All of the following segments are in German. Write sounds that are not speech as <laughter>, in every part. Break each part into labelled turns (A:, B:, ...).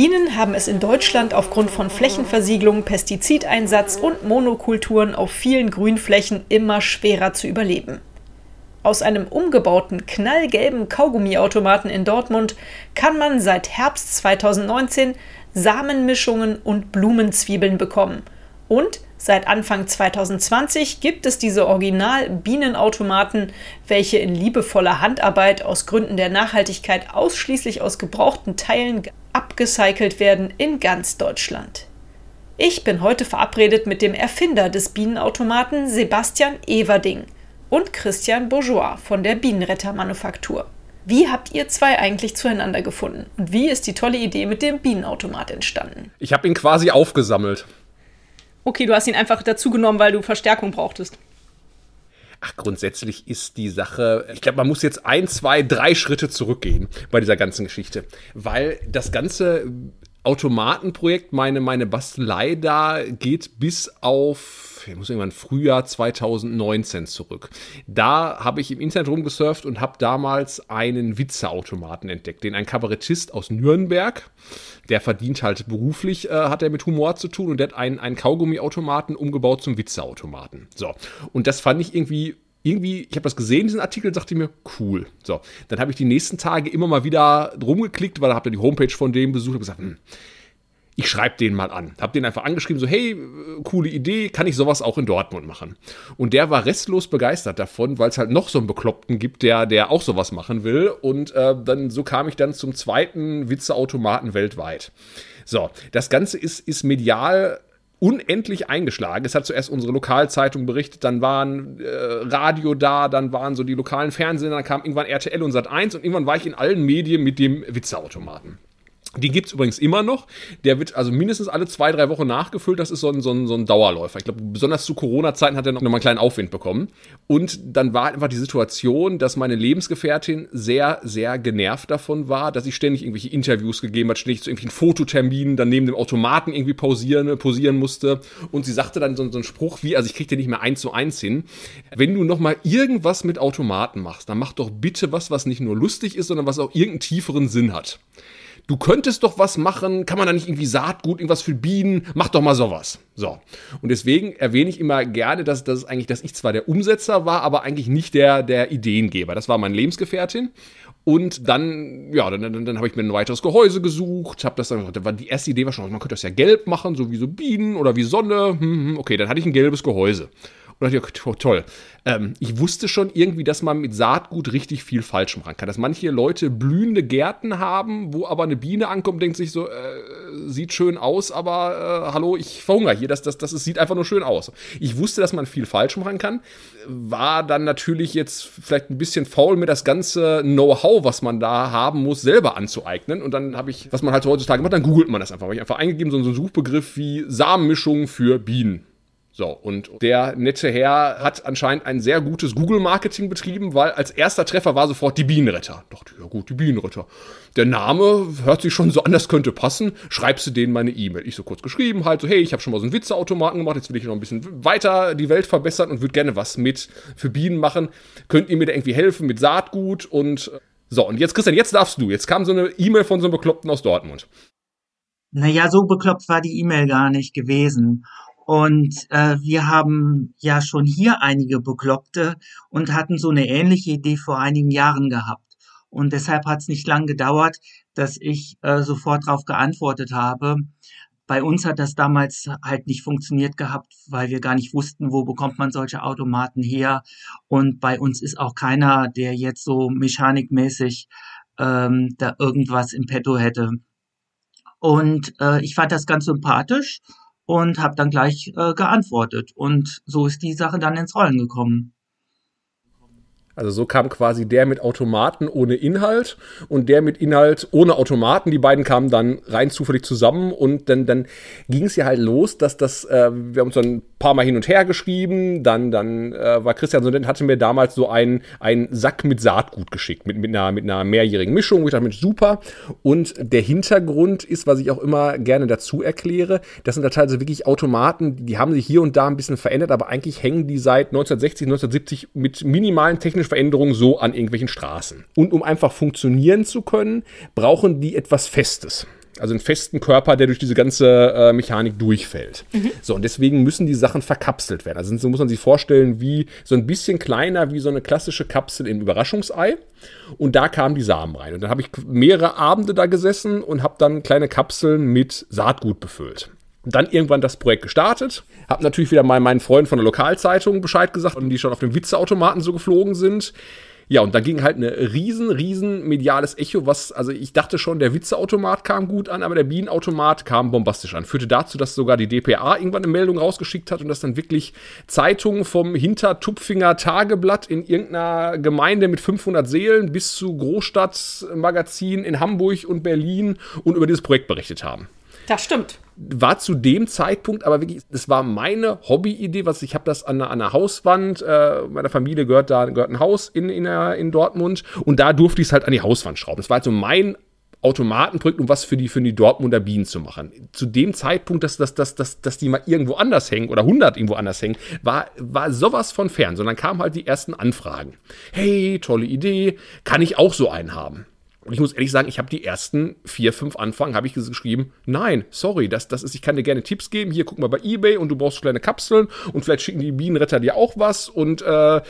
A: Bienen haben es in Deutschland aufgrund von Flächenversiegelung, Pestizideinsatz und Monokulturen auf vielen Grünflächen immer schwerer zu überleben. Aus einem umgebauten knallgelben Kaugummiautomaten in Dortmund kann man seit Herbst 2019 Samenmischungen und Blumenzwiebeln bekommen. Und seit Anfang 2020 gibt es diese Original-Bienenautomaten, welche in liebevoller Handarbeit aus Gründen der Nachhaltigkeit ausschließlich aus gebrauchten Teilen abgecycelt werden in ganz Deutschland. Ich bin heute verabredet mit dem Erfinder des Bienenautomaten Sebastian Everding – und Christian Bourgeois von der Bienenretter-Manufaktur. Wie habt ihr zwei eigentlich zueinander gefunden? Und wie ist die tolle Idee mit dem Bienenautomat entstanden?
B: Ich habe ihn quasi aufgesammelt.
A: Okay, du hast ihn einfach dazu genommen, weil du Verstärkung brauchtest.
B: Ach, grundsätzlich ist die Sache, ich glaube, man muss jetzt ein, zwei, drei Schritte zurückgehen bei dieser ganzen Geschichte, weil das ganze Automatenprojekt, meine, meine Bastelei da geht bis auf ich muss irgendwann Frühjahr 2019 zurück. Da habe ich im Internet rumgesurft und habe damals einen Witzeautomaten entdeckt, den ein Kabarettist aus Nürnberg, der verdient halt beruflich, äh, hat er mit Humor zu tun und der hat einen, einen Kaugummiautomaten umgebaut zum Witzeautomaten. So. Und das fand ich irgendwie irgendwie, ich habe das gesehen, diesen Artikel, dachte mir, cool. So, dann habe ich die nächsten Tage immer mal wieder rumgeklickt, weil da habt ihr die Homepage von dem besucht und gesagt, hm, ich schreibe den mal an. Hab den einfach angeschrieben, so, hey, äh, coole Idee, kann ich sowas auch in Dortmund machen? Und der war restlos begeistert davon, weil es halt noch so einen Bekloppten gibt, der, der auch sowas machen will. Und äh, dann, so kam ich dann zum zweiten Witzeautomaten weltweit. So, das Ganze ist, ist medial unendlich eingeschlagen. Es hat zuerst unsere Lokalzeitung berichtet, dann waren äh, Radio da, dann waren so die lokalen Fernsehen, dann kam irgendwann RTL und Sat1 und irgendwann war ich in allen Medien mit dem Witzeautomaten. Die gibt es übrigens immer noch. Der wird also mindestens alle zwei, drei Wochen nachgefüllt. Das ist so ein, so ein, so ein Dauerläufer. Ich glaube, besonders zu Corona-Zeiten hat er noch mal einen kleinen Aufwind bekommen. Und dann war einfach die Situation, dass meine Lebensgefährtin sehr, sehr genervt davon war, dass ich ständig irgendwelche Interviews gegeben hat, ständig zu irgendwelchen Fototerminen dann neben dem Automaten irgendwie pausieren, posieren musste. Und sie sagte dann so, so einen Spruch wie, also ich kriege dir nicht mehr eins zu eins hin. Wenn du noch mal irgendwas mit Automaten machst, dann mach doch bitte was, was nicht nur lustig ist, sondern was auch irgendeinen tieferen Sinn hat du könntest doch was machen, kann man da nicht irgendwie Saatgut, irgendwas für Bienen, mach doch mal sowas. So. Und deswegen erwähne ich immer gerne, dass, dass, eigentlich, dass ich zwar der Umsetzer war, aber eigentlich nicht der, der Ideengeber. Das war meine Lebensgefährtin. Und dann, ja, dann, dann, dann habe ich mir ein weiteres Gehäuse gesucht, habe das dann, da war die erste Idee war schon, man könnte das ja gelb machen, so wie so Bienen oder wie Sonne. Hm, hm, okay, dann hatte ich ein gelbes Gehäuse. Und dachte ich, toll. Ähm, ich wusste schon irgendwie, dass man mit Saatgut richtig viel falsch machen kann. Dass manche Leute blühende Gärten haben, wo aber eine Biene ankommt denkt sich so, äh, sieht schön aus, aber äh, hallo, ich verhungere hier. Das, das, das, das sieht einfach nur schön aus. Ich wusste, dass man viel falsch machen kann. War dann natürlich jetzt vielleicht ein bisschen faul, mir das ganze Know-how, was man da haben muss, selber anzueignen. Und dann habe ich, was man halt heutzutage macht, dann googelt man das einfach. Habe ich einfach eingegeben, so einen Suchbegriff wie Samenmischung für Bienen. So, und der nette Herr hat anscheinend ein sehr gutes Google-Marketing betrieben, weil als erster Treffer war sofort die Bienenretter. Ich dachte, ja gut, die Bienenretter. Der Name hört sich schon so an, das könnte passen. Schreibst du denen meine E-Mail? Ich so kurz geschrieben, halt so, hey, ich habe schon mal so einen Witzeautomaten gemacht, jetzt will ich noch ein bisschen weiter die Welt verbessern und würde gerne was mit für Bienen machen. Könnt ihr mir da irgendwie helfen mit Saatgut und äh, so, und jetzt, Christian, jetzt darfst du. Jetzt kam so eine E-Mail von so einem Bekloppten aus Dortmund.
C: Naja, so bekloppt war die E-Mail gar nicht gewesen. Und äh, wir haben ja schon hier einige Bekloppte und hatten so eine ähnliche Idee vor einigen Jahren gehabt. Und deshalb hat es nicht lang gedauert, dass ich äh, sofort darauf geantwortet habe. Bei uns hat das damals halt nicht funktioniert gehabt, weil wir gar nicht wussten, wo bekommt man solche Automaten her. Und bei uns ist auch keiner, der jetzt so mechanikmäßig ähm, da irgendwas im Petto hätte. Und äh, ich fand das ganz sympathisch und habe dann gleich äh, geantwortet. Und so ist die Sache dann ins Rollen gekommen.
B: Also so kam quasi der mit Automaten ohne Inhalt und der mit Inhalt ohne Automaten. Die beiden kamen dann rein zufällig zusammen und dann, dann ging es ja halt los, dass das, äh, wir haben uns dann paar Mal hin und her geschrieben. Dann, dann äh, war Christian so nett, hatte mir damals so einen, einen Sack mit Saatgut geschickt, mit, mit, einer, mit einer mehrjährigen Mischung. Wo ich dachte, Mensch, super. Und der Hintergrund ist, was ich auch immer gerne dazu erkläre, das sind da teilweise wirklich Automaten, die haben sich hier und da ein bisschen verändert, aber eigentlich hängen die seit 1960, 1970 mit minimalen technischen Veränderungen so an irgendwelchen Straßen. Und um einfach funktionieren zu können, brauchen die etwas Festes. Also einen festen Körper, der durch diese ganze äh, Mechanik durchfällt. Mhm. So, und deswegen müssen die Sachen verkapselt werden. Also so muss man sich vorstellen, wie so ein bisschen kleiner wie so eine klassische Kapsel im Überraschungsei. Und da kamen die Samen rein. Und dann habe ich mehrere Abende da gesessen und habe dann kleine Kapseln mit Saatgut befüllt. Dann irgendwann das Projekt gestartet. Habe natürlich wieder mal meinen Freunden von der Lokalzeitung Bescheid gesagt und die schon auf dem Witzeautomaten so geflogen sind. Ja, und da ging halt eine riesen, riesen mediales Echo, was, also ich dachte schon, der Witzeautomat kam gut an, aber der Bienenautomat kam bombastisch an. Führte dazu, dass sogar die DPA irgendwann eine Meldung rausgeschickt hat und dass dann wirklich Zeitungen vom Hintertupfinger Tageblatt in irgendeiner Gemeinde mit 500 Seelen bis zu Großstadtmagazinen in Hamburg und Berlin und über dieses Projekt berichtet haben.
A: Das stimmt.
B: War zu dem Zeitpunkt aber wirklich, das war meine Hobbyidee, was ich habe das an an einer Hauswand, äh, meiner Familie gehört da gehört ein Haus in, in, in Dortmund und da durfte ich es halt an die Hauswand schrauben. Das war halt so mein Automatenprojekt, um was für die, für die Dortmunder Bienen zu machen. Zu dem Zeitpunkt, dass, dass, dass, dass, dass die mal irgendwo anders hängen oder 100 irgendwo anders hängen, war, war sowas von fern. Sondern kamen halt die ersten Anfragen. Hey, tolle Idee, kann ich auch so einen haben? Und ich muss ehrlich sagen, ich habe die ersten vier, fünf Anfragen, habe ich geschrieben, nein, sorry, das, das ist, ich kann dir gerne Tipps geben, hier guck mal bei Ebay und du brauchst kleine Kapseln und vielleicht schicken die Bienenretter dir auch was und äh,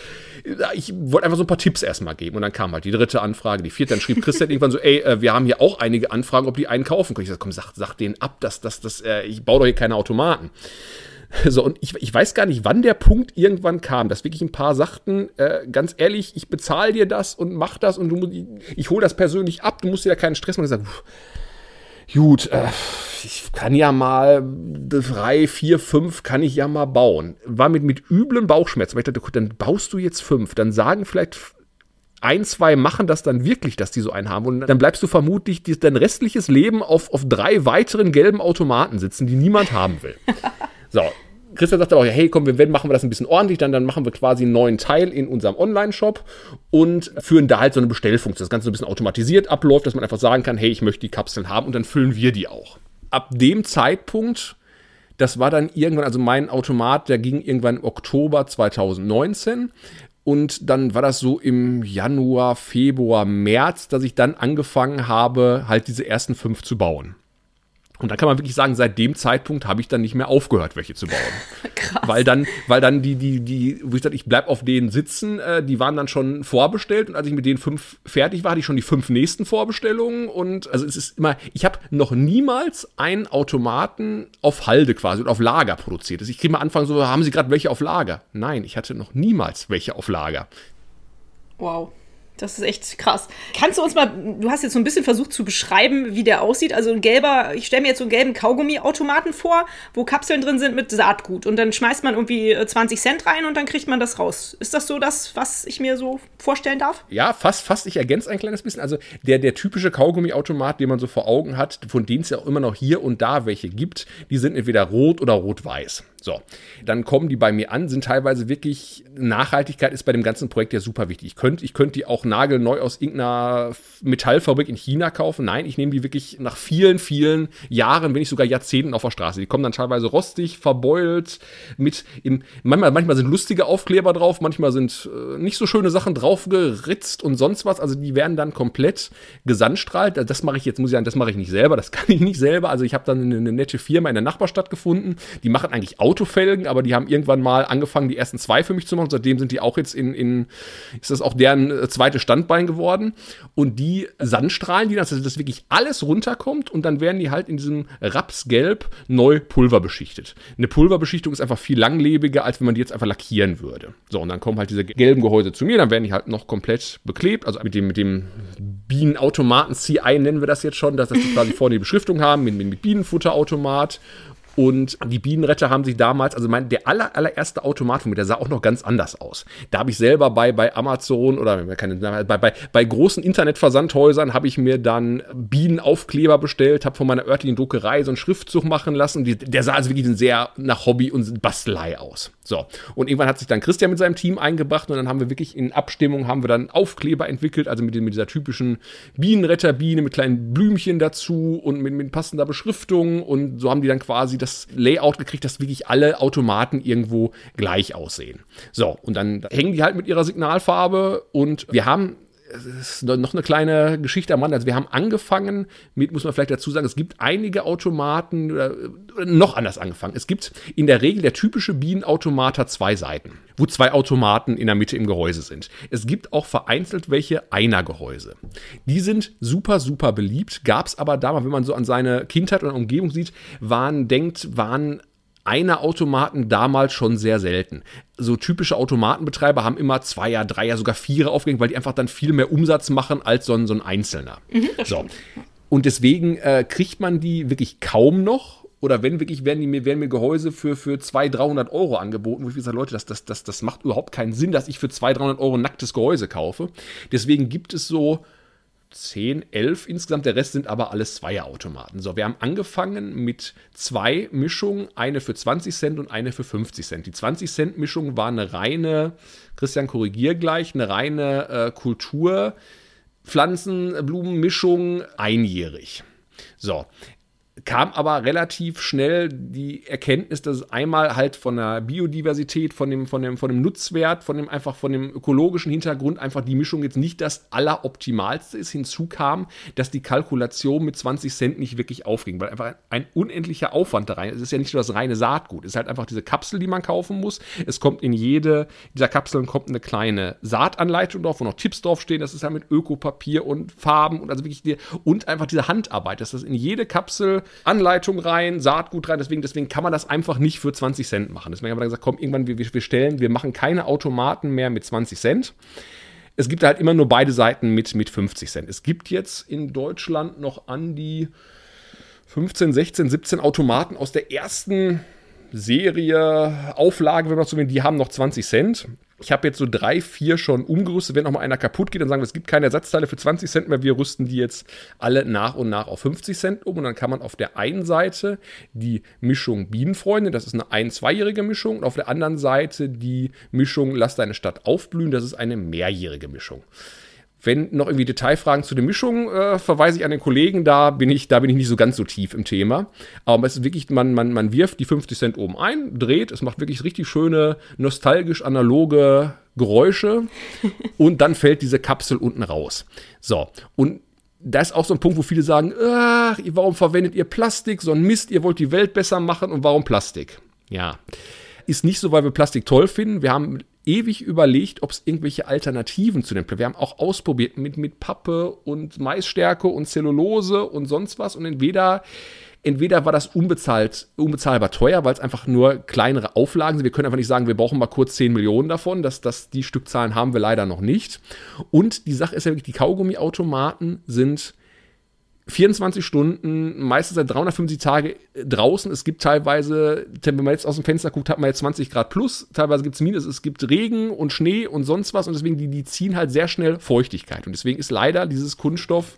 B: ich wollte einfach so ein paar Tipps erstmal geben und dann kam halt die dritte Anfrage, die vierte, dann schrieb Christian <laughs> irgendwann so, ey, äh, wir haben hier auch einige Anfragen, ob die einen kaufen können. Ich sag, komm, sag, sag denen ab, dass das, das, äh, ich baue doch hier keine Automaten. <laughs> So, und ich, ich weiß gar nicht, wann der Punkt irgendwann kam, dass wirklich ein paar sagten, äh, ganz ehrlich, ich bezahle dir das und mach das und du, ich, ich hole das persönlich ab, du musst dir ja keinen Stress machen. Ich sag, gut, äh, ich kann ja mal drei, vier, fünf kann ich ja mal bauen. War mit, mit üblen Bauchschmerzen. Aber ich dachte, gut, dann baust du jetzt fünf. Dann sagen vielleicht ein, zwei machen das dann wirklich, dass die so einen haben. Und dann bleibst du vermutlich dein restliches Leben auf, auf drei weiteren gelben Automaten sitzen, die niemand haben will. <laughs> So, Christian sagt aber auch, hey, komm, wenn machen wir das ein bisschen ordentlich, dann, dann machen wir quasi einen neuen Teil in unserem Online-Shop und führen da halt so eine Bestellfunktion, das Ganze ein bisschen automatisiert abläuft, dass man einfach sagen kann, hey, ich möchte die Kapseln haben und dann füllen wir die auch. Ab dem Zeitpunkt, das war dann irgendwann, also mein Automat, der ging irgendwann im Oktober 2019 und dann war das so im Januar, Februar, März, dass ich dann angefangen habe, halt diese ersten fünf zu bauen. Und da kann man wirklich sagen, seit dem Zeitpunkt habe ich dann nicht mehr aufgehört, welche zu bauen. <laughs> Krass. Weil dann, weil dann die, die, die, wo ich sage, ich bleib auf denen sitzen, äh, die waren dann schon vorbestellt und als ich mit den fünf fertig war, hatte ich schon die fünf nächsten Vorbestellungen und also es ist immer, ich habe noch niemals einen Automaten auf Halde quasi und auf Lager produziert. Also ich kriege mal anfangen, so, haben Sie gerade welche auf Lager? Nein, ich hatte noch niemals welche auf Lager.
A: Wow. Das ist echt krass. Kannst du uns mal, du hast jetzt so ein bisschen versucht zu beschreiben, wie der aussieht. Also ein gelber, ich stelle mir jetzt so einen gelben Kaugummiautomaten vor, wo Kapseln drin sind mit Saatgut. Und dann schmeißt man irgendwie 20 äh, Cent rein und dann kriegt man das raus. Ist das so das, was ich mir so vorstellen darf?
B: Ja, fast, fast. Ich ergänze ein kleines bisschen. Also der, der typische Kaugummiautomat, den man so vor Augen hat, von denen es ja auch immer noch hier und da welche gibt, die sind entweder rot oder rot-weiß. So, dann kommen die bei mir an, sind teilweise wirklich, Nachhaltigkeit ist bei dem ganzen Projekt ja super wichtig. Ich könnte ich könnt die auch nagelneu aus irgendeiner Metallfabrik in China kaufen. Nein, ich nehme die wirklich nach vielen, vielen Jahren, wenn nicht sogar Jahrzehnten auf der Straße. Die kommen dann teilweise rostig, verbeult, mit im, manchmal, manchmal sind lustige Aufkleber drauf, manchmal sind äh, nicht so schöne Sachen draufgeritzt und sonst was. Also die werden dann komplett gesandstrahlt. Das mache ich jetzt, muss ich sagen, das mache ich nicht selber, das kann ich nicht selber. Also ich habe dann eine, eine nette Firma in der Nachbarstadt gefunden, die machen eigentlich Autofelgen, aber die haben irgendwann mal angefangen, die ersten zwei für mich zu machen. Seitdem sind die auch jetzt in, in ist das auch deren äh, zweites Standbein geworden. Und die Sandstrahlen, die das, dass das wirklich alles runterkommt und dann werden die halt in diesem Rapsgelb neu pulverbeschichtet. Eine Pulverbeschichtung ist einfach viel langlebiger, als wenn man die jetzt einfach lackieren würde. So, und dann kommen halt diese gelben Gehäuse zu mir, dann werden die halt noch komplett beklebt, also mit dem, mit dem Bienenautomaten CI nennen wir das jetzt schon, dass, dass die quasi vorne die Beschriftung haben, mit, mit Bienenfutterautomat Und die Bienenretter haben sich damals, also mein, der aller, allererste Automat von mir, der sah auch noch ganz anders aus. Da habe ich selber bei, bei Amazon oder keine, bei, bei, bei großen Internetversandhäusern habe ich mir dann Bienenaufkleber bestellt, habe von meiner örtlichen Druckerei so einen Schriftzug machen lassen. Die, der sah also wirklich sehr nach Hobby und Bastelei aus. So. Und irgendwann hat sich dann Christian mit seinem Team eingebracht und dann haben wir wirklich in Abstimmung haben wir dann Aufkleber entwickelt, also mit, mit dieser typischen Bienenretterbiene mit kleinen Blümchen dazu und mit, mit passender Beschriftung und so haben die dann quasi das Layout gekriegt, dass wirklich alle Automaten irgendwo gleich aussehen. So, und dann hängen die halt mit ihrer Signalfarbe und wir haben es ist noch eine kleine Geschichte am Rand. Also wir haben angefangen mit, muss man vielleicht dazu sagen, es gibt einige Automaten, oder, noch anders angefangen. Es gibt in der Regel der typische Bienenautomat hat zwei Seiten, wo zwei Automaten in der Mitte im Gehäuse sind. Es gibt auch vereinzelt welche Einer-Gehäuse. Die sind super, super beliebt, gab es aber damals, wenn man so an seine Kindheit und Umgebung sieht, waren, denkt, waren einer Automaten damals schon sehr selten. So typische Automatenbetreiber haben immer Zweier, Dreier, sogar Vierer aufgehängt, weil die einfach dann viel mehr Umsatz machen als so ein, so ein Einzelner. Mhm, so. Und deswegen äh, kriegt man die wirklich kaum noch. Oder wenn wirklich, werden, die werden mir Gehäuse für, für 200, 300 Euro angeboten, wo ich sage, Leute, das, das, das, das macht überhaupt keinen Sinn, dass ich für 200, 300 Euro ein nacktes Gehäuse kaufe. Deswegen gibt es so 10, 11 insgesamt. Der Rest sind aber alles Zweierautomaten. So, wir haben angefangen mit zwei Mischungen, eine für 20 Cent und eine für 50 Cent. Die 20 Cent Mischung war eine reine, Christian korrigier gleich, eine reine äh, Kultur. Pflanzenblumenmischung einjährig. So, kam aber relativ schnell die Erkenntnis, dass es einmal halt von der Biodiversität, von dem, von dem, von dem Nutzwert, von dem einfach von dem ökologischen Hintergrund einfach die Mischung jetzt nicht das alleroptimalste ist. Hinzu kam, dass die Kalkulation mit 20 Cent nicht wirklich aufging, weil einfach ein unendlicher Aufwand da rein. Es ist ja nicht nur das reine Saatgut, es ist halt einfach diese Kapsel, die man kaufen muss. Es kommt in jede dieser Kapseln kommt eine kleine Saatanleitung drauf, wo noch Tipps draufstehen. Das ist ja mit Ökopapier und Farben und also wirklich die, und einfach diese Handarbeit, dass das in jede Kapsel Anleitung rein, Saatgut rein. Deswegen, deswegen kann man das einfach nicht für 20 Cent machen. Deswegen haben wir gesagt, komm, irgendwann, wir, wir stellen, wir machen keine Automaten mehr mit 20 Cent. Es gibt halt immer nur beide Seiten mit, mit 50 Cent. Es gibt jetzt in Deutschland noch an die 15, 16, 17 Automaten aus der ersten Serie, Auflage, wenn man so will, die haben noch 20 Cent. Ich habe jetzt so drei, vier schon umgerüstet. Wenn noch mal einer kaputt geht, dann sagen wir, es gibt keine Ersatzteile für 20 Cent mehr. Wir rüsten die jetzt alle nach und nach auf 50 Cent um. Und dann kann man auf der einen Seite die Mischung Bienenfreunde, das ist eine ein-, zweijährige Mischung. Und auf der anderen Seite die Mischung Lass deine Stadt aufblühen, das ist eine mehrjährige Mischung. Wenn noch irgendwie Detailfragen zu den Mischungen, äh, verweise ich an den Kollegen, da bin ich, da bin ich nicht so ganz so tief im Thema. Aber es ist wirklich, man, man, man wirft die 50 Cent oben ein, dreht, es macht wirklich richtig schöne, nostalgisch analoge Geräusche <laughs> und dann fällt diese Kapsel unten raus. So, und da ist auch so ein Punkt, wo viele sagen, ach, warum verwendet ihr Plastik, so ein Mist, ihr wollt die Welt besser machen und warum Plastik? Ja, ist nicht so, weil wir Plastik toll finden. Wir haben ewig überlegt, ob es irgendwelche Alternativen zu dem Plastik. Wir haben auch ausprobiert mit, mit Pappe und Maisstärke und Zellulose und sonst was. Und entweder, entweder war das unbezahlt, unbezahlbar teuer, weil es einfach nur kleinere Auflagen sind. Wir können einfach nicht sagen, wir brauchen mal kurz 10 Millionen davon. Das, das, die Stückzahlen haben wir leider noch nicht. Und die Sache ist ja wirklich, die Kaugummiautomaten sind 24 Stunden, meistens seit 350 Tage draußen. Es gibt teilweise, wenn man jetzt aus dem Fenster guckt, hat man jetzt 20 Grad plus. Teilweise gibt es Minus, es gibt Regen und Schnee und sonst was. Und deswegen, die, die ziehen halt sehr schnell Feuchtigkeit. Und deswegen ist leider dieses Kunststoff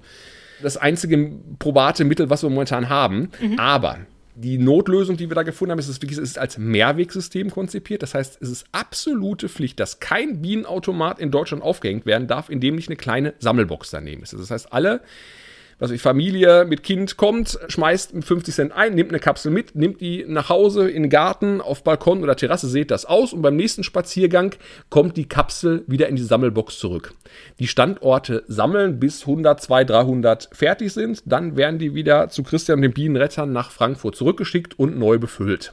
B: das einzige probate Mittel, was wir momentan haben. Mhm. Aber die Notlösung, die wir da gefunden haben, ist, es wirklich, ist als Mehrwegsystem konzipiert. Das heißt, es ist absolute Pflicht, dass kein Bienenautomat in Deutschland aufgehängt werden darf, in dem nicht eine kleine Sammelbox daneben ist. Das heißt, alle was ich, Familie mit Kind kommt, schmeißt 50 Cent ein, nimmt eine Kapsel mit, nimmt die nach Hause in den Garten, auf Balkon oder Terrasse, seht das aus und beim nächsten Spaziergang kommt die Kapsel wieder in die Sammelbox zurück. Die Standorte sammeln, bis 100, 200, 300 fertig sind, dann werden die wieder zu Christian und den Bienenrettern nach Frankfurt zurückgeschickt und neu befüllt.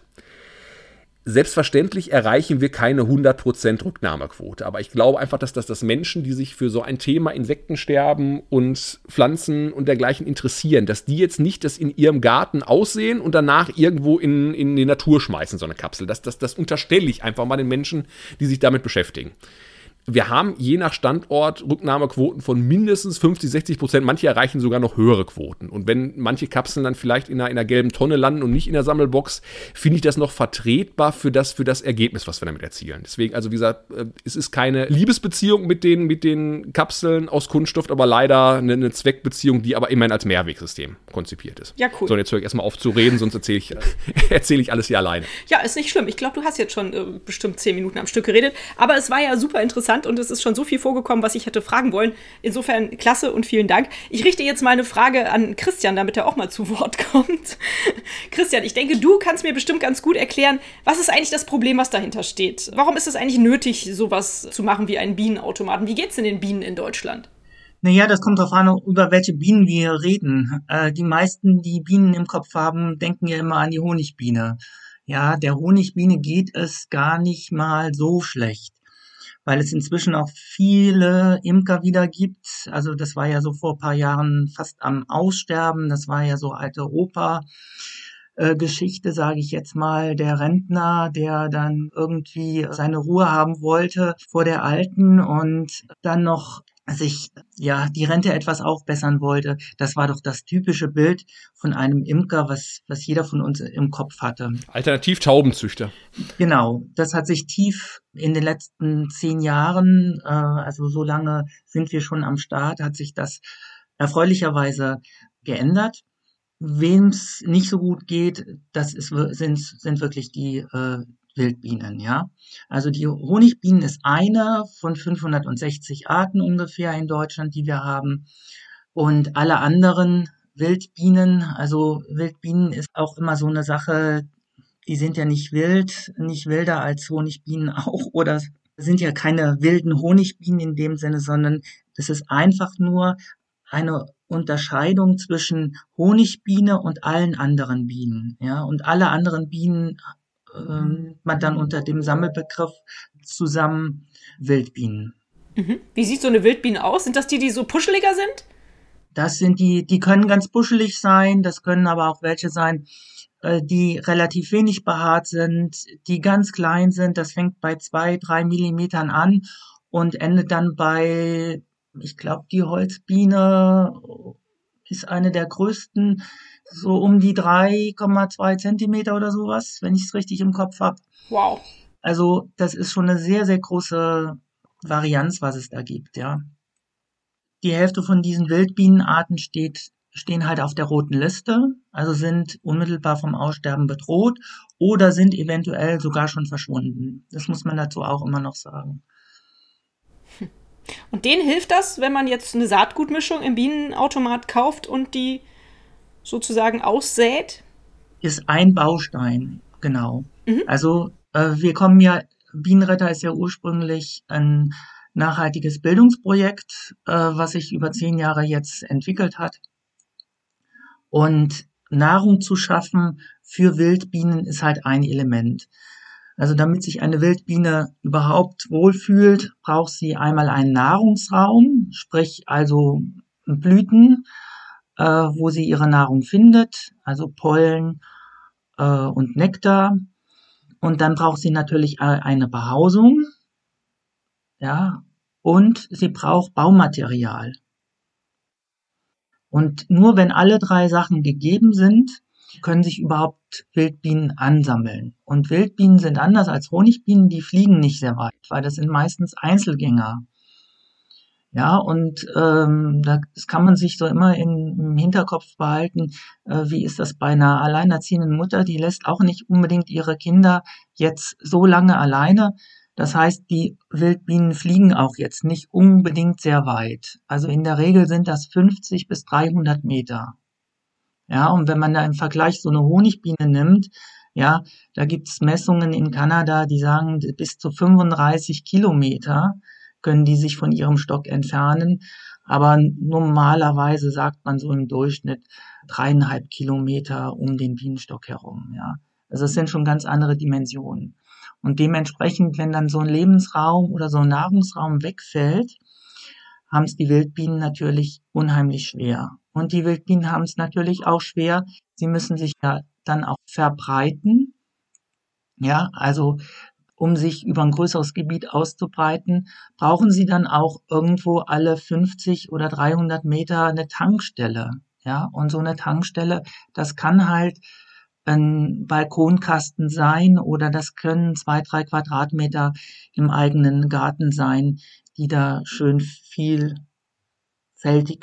B: Selbstverständlich erreichen wir keine 100% Rücknahmequote, aber ich glaube einfach, dass das, dass Menschen, die sich für so ein Thema Insektensterben und Pflanzen und dergleichen interessieren, dass die jetzt nicht das in ihrem Garten aussehen und danach irgendwo in, in die Natur schmeißen, so eine Kapsel. Das, das, das unterstelle ich einfach mal den Menschen, die sich damit beschäftigen. Wir haben je nach Standort Rücknahmequoten von mindestens 50, 60 Prozent. Manche erreichen sogar noch höhere Quoten. Und wenn manche Kapseln dann vielleicht in einer, in einer gelben Tonne landen und nicht in der Sammelbox, finde ich das noch vertretbar für das, für das Ergebnis, was wir damit erzielen. Deswegen, also wie gesagt, äh, es ist keine Liebesbeziehung mit den, mit den Kapseln aus Kunststoff, aber leider eine, eine Zweckbeziehung, die aber immerhin als Mehrwegsystem konzipiert ist.
A: Ja, cool.
B: So, jetzt höre ich erstmal auf zu reden, sonst erzähle ich, <laughs> erzähl ich alles hier alleine.
A: Ja, ist nicht schlimm. Ich glaube, du hast jetzt schon äh, bestimmt zehn Minuten am Stück geredet. Aber es war ja super interessant und es ist schon so viel vorgekommen, was ich hätte fragen wollen. Insofern klasse und vielen Dank. Ich richte jetzt mal eine Frage an Christian, damit er auch mal zu Wort <laughs> kommt. Christian, ich denke, du kannst mir bestimmt ganz gut erklären, was ist eigentlich das Problem, was dahinter steht? Warum ist es eigentlich nötig, sowas zu machen wie einen Bienenautomaten? Wie geht es denn den Bienen in Deutschland?
C: Naja, das kommt darauf an, über welche Bienen wir reden. Äh, die meisten, die Bienen im Kopf haben, denken ja immer an die Honigbiene. Ja, der Honigbiene geht es gar nicht mal so schlecht weil es inzwischen auch viele Imker wieder gibt. Also das war ja so vor paar Jahren fast am Aussterben. Das war ja so alte Oper. Geschichte, sage ich jetzt mal, der Rentner, der dann irgendwie seine Ruhe haben wollte vor der Alten und dann noch sich ja die Rente etwas aufbessern wollte. Das war doch das typische Bild von einem Imker, was, was jeder von uns im Kopf hatte.
B: Alternativ Taubenzüchter.
C: Genau, das hat sich tief in den letzten zehn Jahren, äh, also so lange sind wir schon am Start, hat sich das erfreulicherweise geändert. Wem es nicht so gut geht, das ist, sind, sind wirklich die äh, Wildbienen, ja. Also die Honigbienen ist eine von 560 Arten ungefähr in Deutschland, die wir haben. Und alle anderen Wildbienen, also Wildbienen ist auch immer so eine Sache, die sind ja nicht wild, nicht wilder als Honigbienen <laughs> auch oder sind ja keine wilden Honigbienen in dem Sinne, sondern das ist einfach nur eine Unterscheidung zwischen Honigbiene und allen anderen Bienen. Ja, und alle anderen Bienen ähm, man dann unter dem Sammelbegriff zusammen Wildbienen.
A: Mhm. Wie sieht so eine Wildbiene aus? Sind das die, die so puscheliger sind?
C: Das sind die, die können ganz buschelig sein, das können aber auch welche sein, äh, die relativ wenig behaart sind, die ganz klein sind. Das fängt bei zwei, drei Millimetern an und endet dann bei, ich glaube, die Holzbiene ist eine der größten so um die 3,2 Zentimeter oder sowas, wenn ich es richtig im Kopf habe.
A: Wow.
C: Also das ist schon eine sehr, sehr große Varianz, was es da gibt, ja. Die Hälfte von diesen Wildbienenarten steht, stehen halt auf der roten Liste, also sind unmittelbar vom Aussterben bedroht oder sind eventuell sogar schon verschwunden. Das muss man dazu auch immer noch sagen.
A: Und denen hilft das, wenn man jetzt eine Saatgutmischung im Bienenautomat kauft und die sozusagen aussät?
C: Ist ein Baustein, genau. Mhm. Also äh, wir kommen ja, Bienenretter ist ja ursprünglich ein nachhaltiges Bildungsprojekt, äh, was sich über zehn Jahre jetzt entwickelt hat. Und Nahrung zu schaffen für Wildbienen ist halt ein Element. Also damit sich eine Wildbiene überhaupt wohlfühlt, braucht sie einmal einen Nahrungsraum, sprich also Blüten, äh, wo sie ihre Nahrung findet, also Pollen äh, und Nektar. Und dann braucht sie natürlich eine Behausung, ja, und sie braucht Baumaterial. Und nur wenn alle drei Sachen gegeben sind, können sich überhaupt Wildbienen ansammeln. Und Wildbienen sind anders als Honigbienen, die fliegen nicht sehr weit, weil das sind meistens Einzelgänger. Ja, und ähm, das kann man sich so immer im Hinterkopf behalten, äh, wie ist das bei einer alleinerziehenden Mutter, die lässt auch nicht unbedingt ihre Kinder jetzt so lange alleine. Das heißt, die Wildbienen fliegen auch jetzt nicht unbedingt sehr weit. Also in der Regel sind das 50 bis 300 Meter. Ja, und wenn man da im Vergleich so eine Honigbiene nimmt, ja, da gibt's Messungen in Kanada, die sagen bis zu 35 Kilometer können die sich von ihrem Stock entfernen. Aber normalerweise sagt man so im Durchschnitt dreieinhalb Kilometer um den Bienenstock herum. Ja. Also es sind schon ganz andere Dimensionen. Und dementsprechend, wenn dann so ein Lebensraum oder so ein Nahrungsraum wegfällt, haben es die Wildbienen natürlich unheimlich schwer. Und die Wildbienen haben es natürlich auch schwer. Sie müssen sich ja dann auch verbreiten. Ja, also um sich über ein größeres Gebiet auszubreiten, brauchen sie dann auch irgendwo alle 50 oder 300 Meter eine Tankstelle. Ja, und so eine Tankstelle, das kann halt ein Balkonkasten sein oder das können zwei, drei Quadratmeter im eigenen Garten sein, die da schön vielfältig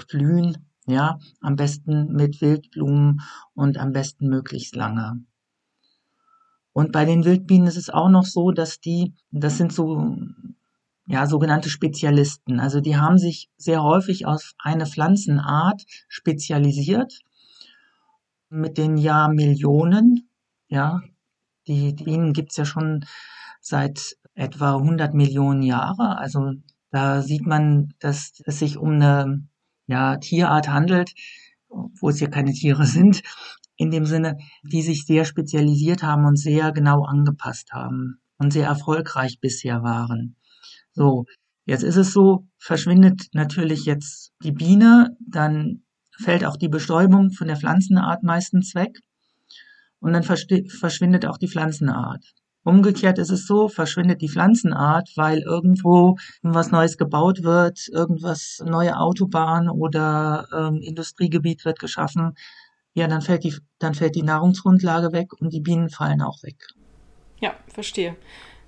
C: blühen. Ja, am besten mit Wildblumen und am besten möglichst lange. Und bei den Wildbienen ist es auch noch so, dass die, das sind so, ja, sogenannte Spezialisten. Also die haben sich sehr häufig auf eine Pflanzenart spezialisiert mit den Jahrmillionen. Ja, die, die Bienen gibt's ja schon seit etwa 100 Millionen Jahre. Also da sieht man, dass es sich um eine ja, Tierart handelt, wo es ja keine Tiere <laughs> sind, in dem Sinne, die sich sehr spezialisiert haben und sehr genau angepasst haben und sehr erfolgreich bisher waren. So, jetzt ist es so, verschwindet natürlich jetzt die Biene, dann fällt auch die Bestäubung von der Pflanzenart meistens weg und dann verschwindet auch die Pflanzenart. Umgekehrt ist es so, verschwindet die Pflanzenart, weil irgendwo was Neues gebaut wird, irgendwas, neue Autobahn oder ähm, Industriegebiet wird geschaffen, ja, dann fällt die, dann fällt die Nahrungsgrundlage weg und die Bienen fallen auch weg.
A: Ja, verstehe.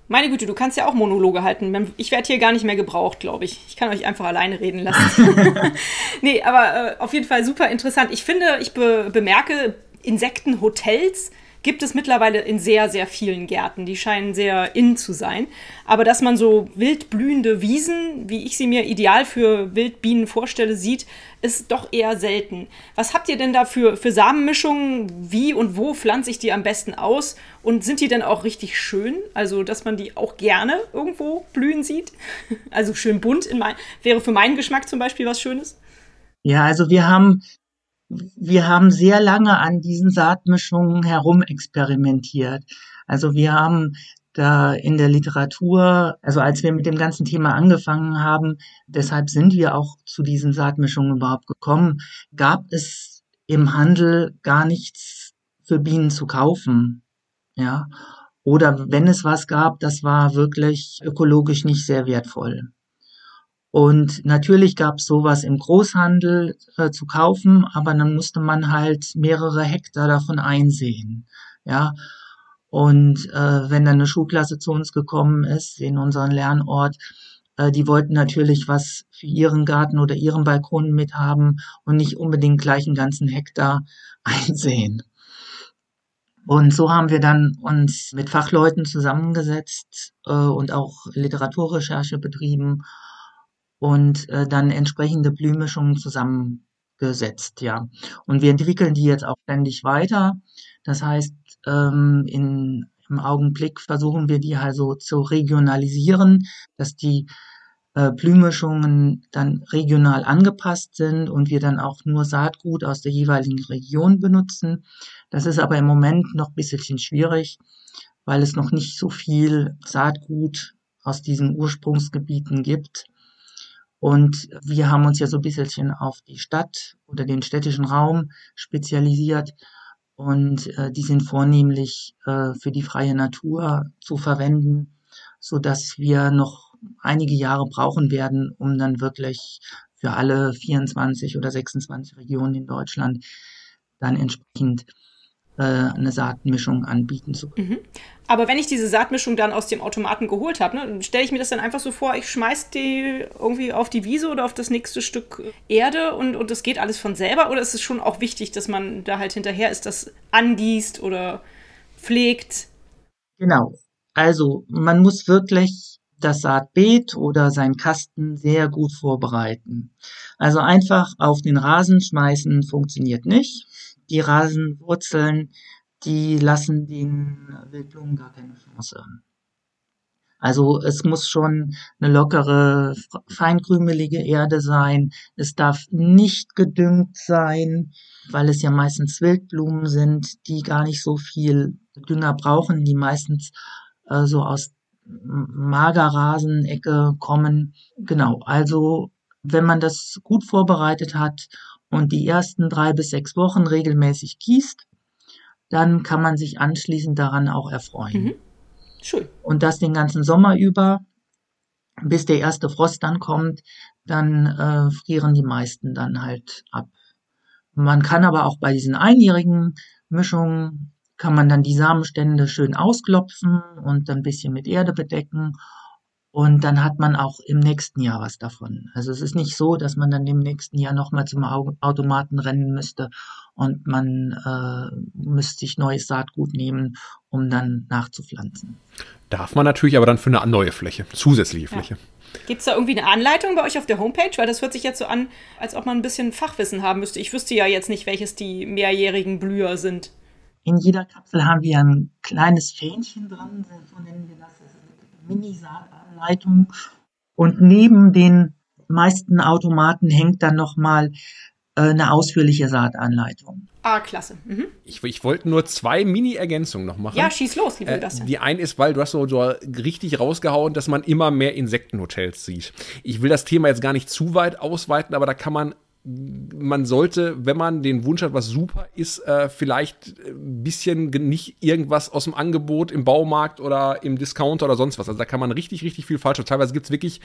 A: Meine Güte, du kannst ja auch Monologe halten. Ich werde hier gar nicht mehr gebraucht, glaube ich. Ich kann euch einfach alleine reden lassen. <laughs> nee, aber äh, auf jeden Fall super interessant. Ich finde, ich be bemerke Insektenhotels gibt es mittlerweile in sehr, sehr vielen Gärten. Die scheinen sehr in zu sein. Aber dass man so wild blühende Wiesen, wie ich sie mir ideal für Wildbienen vorstelle, sieht, ist doch eher selten. Was habt ihr denn da für, für Samenmischungen? Wie und wo pflanze ich die am besten aus? Und sind die denn auch richtig schön? Also, dass man die auch gerne irgendwo blühen sieht? <laughs> Also schön bunt mein, wäre für meinen Geschmack zum Beispiel was Schönes.
C: Ja, also wir haben wir haben sehr lange an diesen Saatmischungen herumexperimentiert. Also wir haben da in der Literatur, also als wir mit dem ganzen Thema angefangen haben, deshalb sind wir auch zu diesen Saatmischungen überhaupt gekommen, gab es im Handel gar nichts für Bienen zu kaufen. Ja. Oder wenn es was gab, das war wirklich ökologisch nicht sehr wertvoll. Und natürlich gab es sowas im Großhandel äh, zu kaufen, aber dann musste man halt mehrere Hektar davon einsehen. Ja. Und äh, wenn dann eine Schulklasse zu uns gekommen ist, in unseren Lernort, äh, die wollten natürlich was für ihren Garten oder ihren Balkon mithaben und nicht unbedingt gleich einen ganzen Hektar <laughs> einsehen. Und so haben wir dann uns mit Fachleuten zusammengesetzt äh, und auch Literaturrecherche betrieben und äh, dann entsprechende Blühmischungen zusammengesetzt, ja. Und wir entwickeln die jetzt auch ständig weiter. Das heißt, ähm, in, im Augenblick versuchen wir die also zu regionalisieren, dass die äh, Blühmischungen dann regional angepasst sind und wir dann auch nur Saatgut aus der jeweiligen Region benutzen. Das ist aber im Moment noch ein bisschen schwierig, weil es noch nicht so viel Saatgut aus diesen Ursprungsgebieten gibt. Und wir haben uns ja so ein bisschen auf die Stadt oder den städtischen Raum spezialisiert. Und äh, die sind vornehmlich äh, für die freie Natur zu verwenden, so dass wir noch einige Jahre brauchen werden, um dann wirklich für alle 24 oder 26 Regionen in Deutschland dann entsprechend äh, eine Saatmischung anbieten zu können. Mhm.
A: Aber wenn ich diese Saatmischung dann aus dem Automaten geholt habe, ne, stelle ich mir das dann einfach so vor, ich schmeiß die irgendwie auf die Wiese oder auf das nächste Stück Erde und, und das geht alles von selber? Oder ist es schon auch wichtig, dass man da halt hinterher ist, das angießt oder pflegt?
C: Genau. Also man muss wirklich das Saatbeet oder seinen Kasten sehr gut vorbereiten. Also einfach auf den Rasen schmeißen funktioniert nicht die Rasenwurzeln, die lassen den Wildblumen gar keine Chance. Also es muss schon eine lockere, feinkrümelige Erde sein. Es darf nicht gedüngt sein, weil es ja meistens Wildblumen sind, die gar nicht so viel Dünger brauchen, die meistens äh, so aus Magerrasenecke kommen. Genau, also wenn man das gut vorbereitet hat und die ersten drei bis sechs Wochen regelmäßig gießt, dann kann man sich anschließend daran auch erfreuen. Mhm. Schön. Und das den ganzen Sommer über, bis der erste Frost dann kommt, dann äh, frieren die meisten dann halt ab. Man kann aber auch bei diesen einjährigen Mischungen, kann man dann die Samenstände schön ausklopfen und dann ein bisschen mit Erde bedecken. Und dann hat man auch im nächsten Jahr was davon. Also es ist nicht so, dass man dann im nächsten Jahr nochmal zum Automaten rennen müsste und man äh, müsste sich neues Saatgut nehmen, um dann nachzupflanzen.
B: Darf man natürlich aber dann für eine neue Fläche, zusätzliche Fläche. Ja.
A: Gibt es da irgendwie eine Anleitung bei euch auf der Homepage? Weil das hört sich jetzt so an, als ob man ein bisschen Fachwissen haben müsste. Ich wüsste ja jetzt nicht, welches die mehrjährigen Blüher sind.
C: In jeder Kapsel haben wir ein kleines Fähnchen dran, so nennen wir das, das Mini-Saatanleitung. Und neben den meisten Automaten hängt dann nochmal äh, eine ausführliche Saatanleitung.
A: Ah, klasse. Mhm.
B: Ich, ich wollte nur zwei Mini-Ergänzungen noch machen.
A: Ja, schieß los, liebe
B: äh, Die eine ist, weil du hast so, so richtig rausgehauen, dass man immer mehr Insektenhotels sieht. Ich will das Thema jetzt gar nicht zu weit ausweiten, aber da kann man man sollte, wenn man den Wunsch hat, was super ist, äh, vielleicht ein bisschen nicht irgendwas aus dem Angebot im Baumarkt oder im Discounter oder sonst was. Also da kann man richtig, richtig viel falsch. Teilweise gibt es wirklich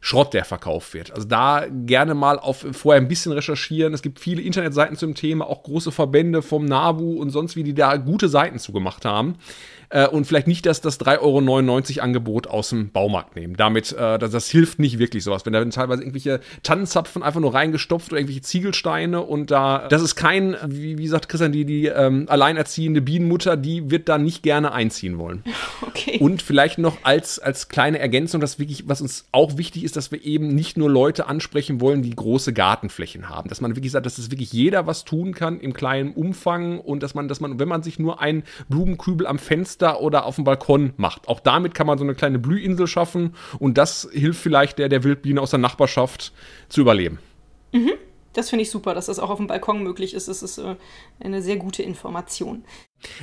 B: Schrott, der verkauft wird. Also da gerne mal auf vorher ein bisschen recherchieren. Es gibt viele Internetseiten zum Thema, auch große Verbände vom NABU und sonst wie, die da gute Seiten zugemacht haben äh, und vielleicht nicht das, das 3,99 Euro Angebot aus dem Baumarkt nehmen. Damit, äh, das, das hilft nicht wirklich sowas. Wenn da teilweise irgendwelche Tannenzapfen einfach nur reingestopft oder irgendwelche Ziegelsteine und da, das ist kein, wie, wie sagt Christian, die, die ähm, alleinerziehende Bienenmutter, die wird da nicht gerne einziehen wollen. <laughs> Okay. Und vielleicht noch als, als kleine Ergänzung, das wirklich, was uns auch wichtig ist, dass wir eben nicht nur Leute ansprechen wollen, die große Gartenflächen haben. Dass man wirklich sagt, dass das wirklich jeder was tun kann im kleinen Umfang und dass man, dass man, wenn man sich nur einen Blumenkübel am Fenster Fenster oder auf dem Balkon macht. Auch damit kann man so eine kleine Blühinsel schaffen und das hilft vielleicht der, der Wildbiene aus der Nachbarschaft zu überleben.
A: Mhm. Das finde ich super, dass das auch auf dem Balkon möglich ist. Das ist äh, eine sehr gute Information.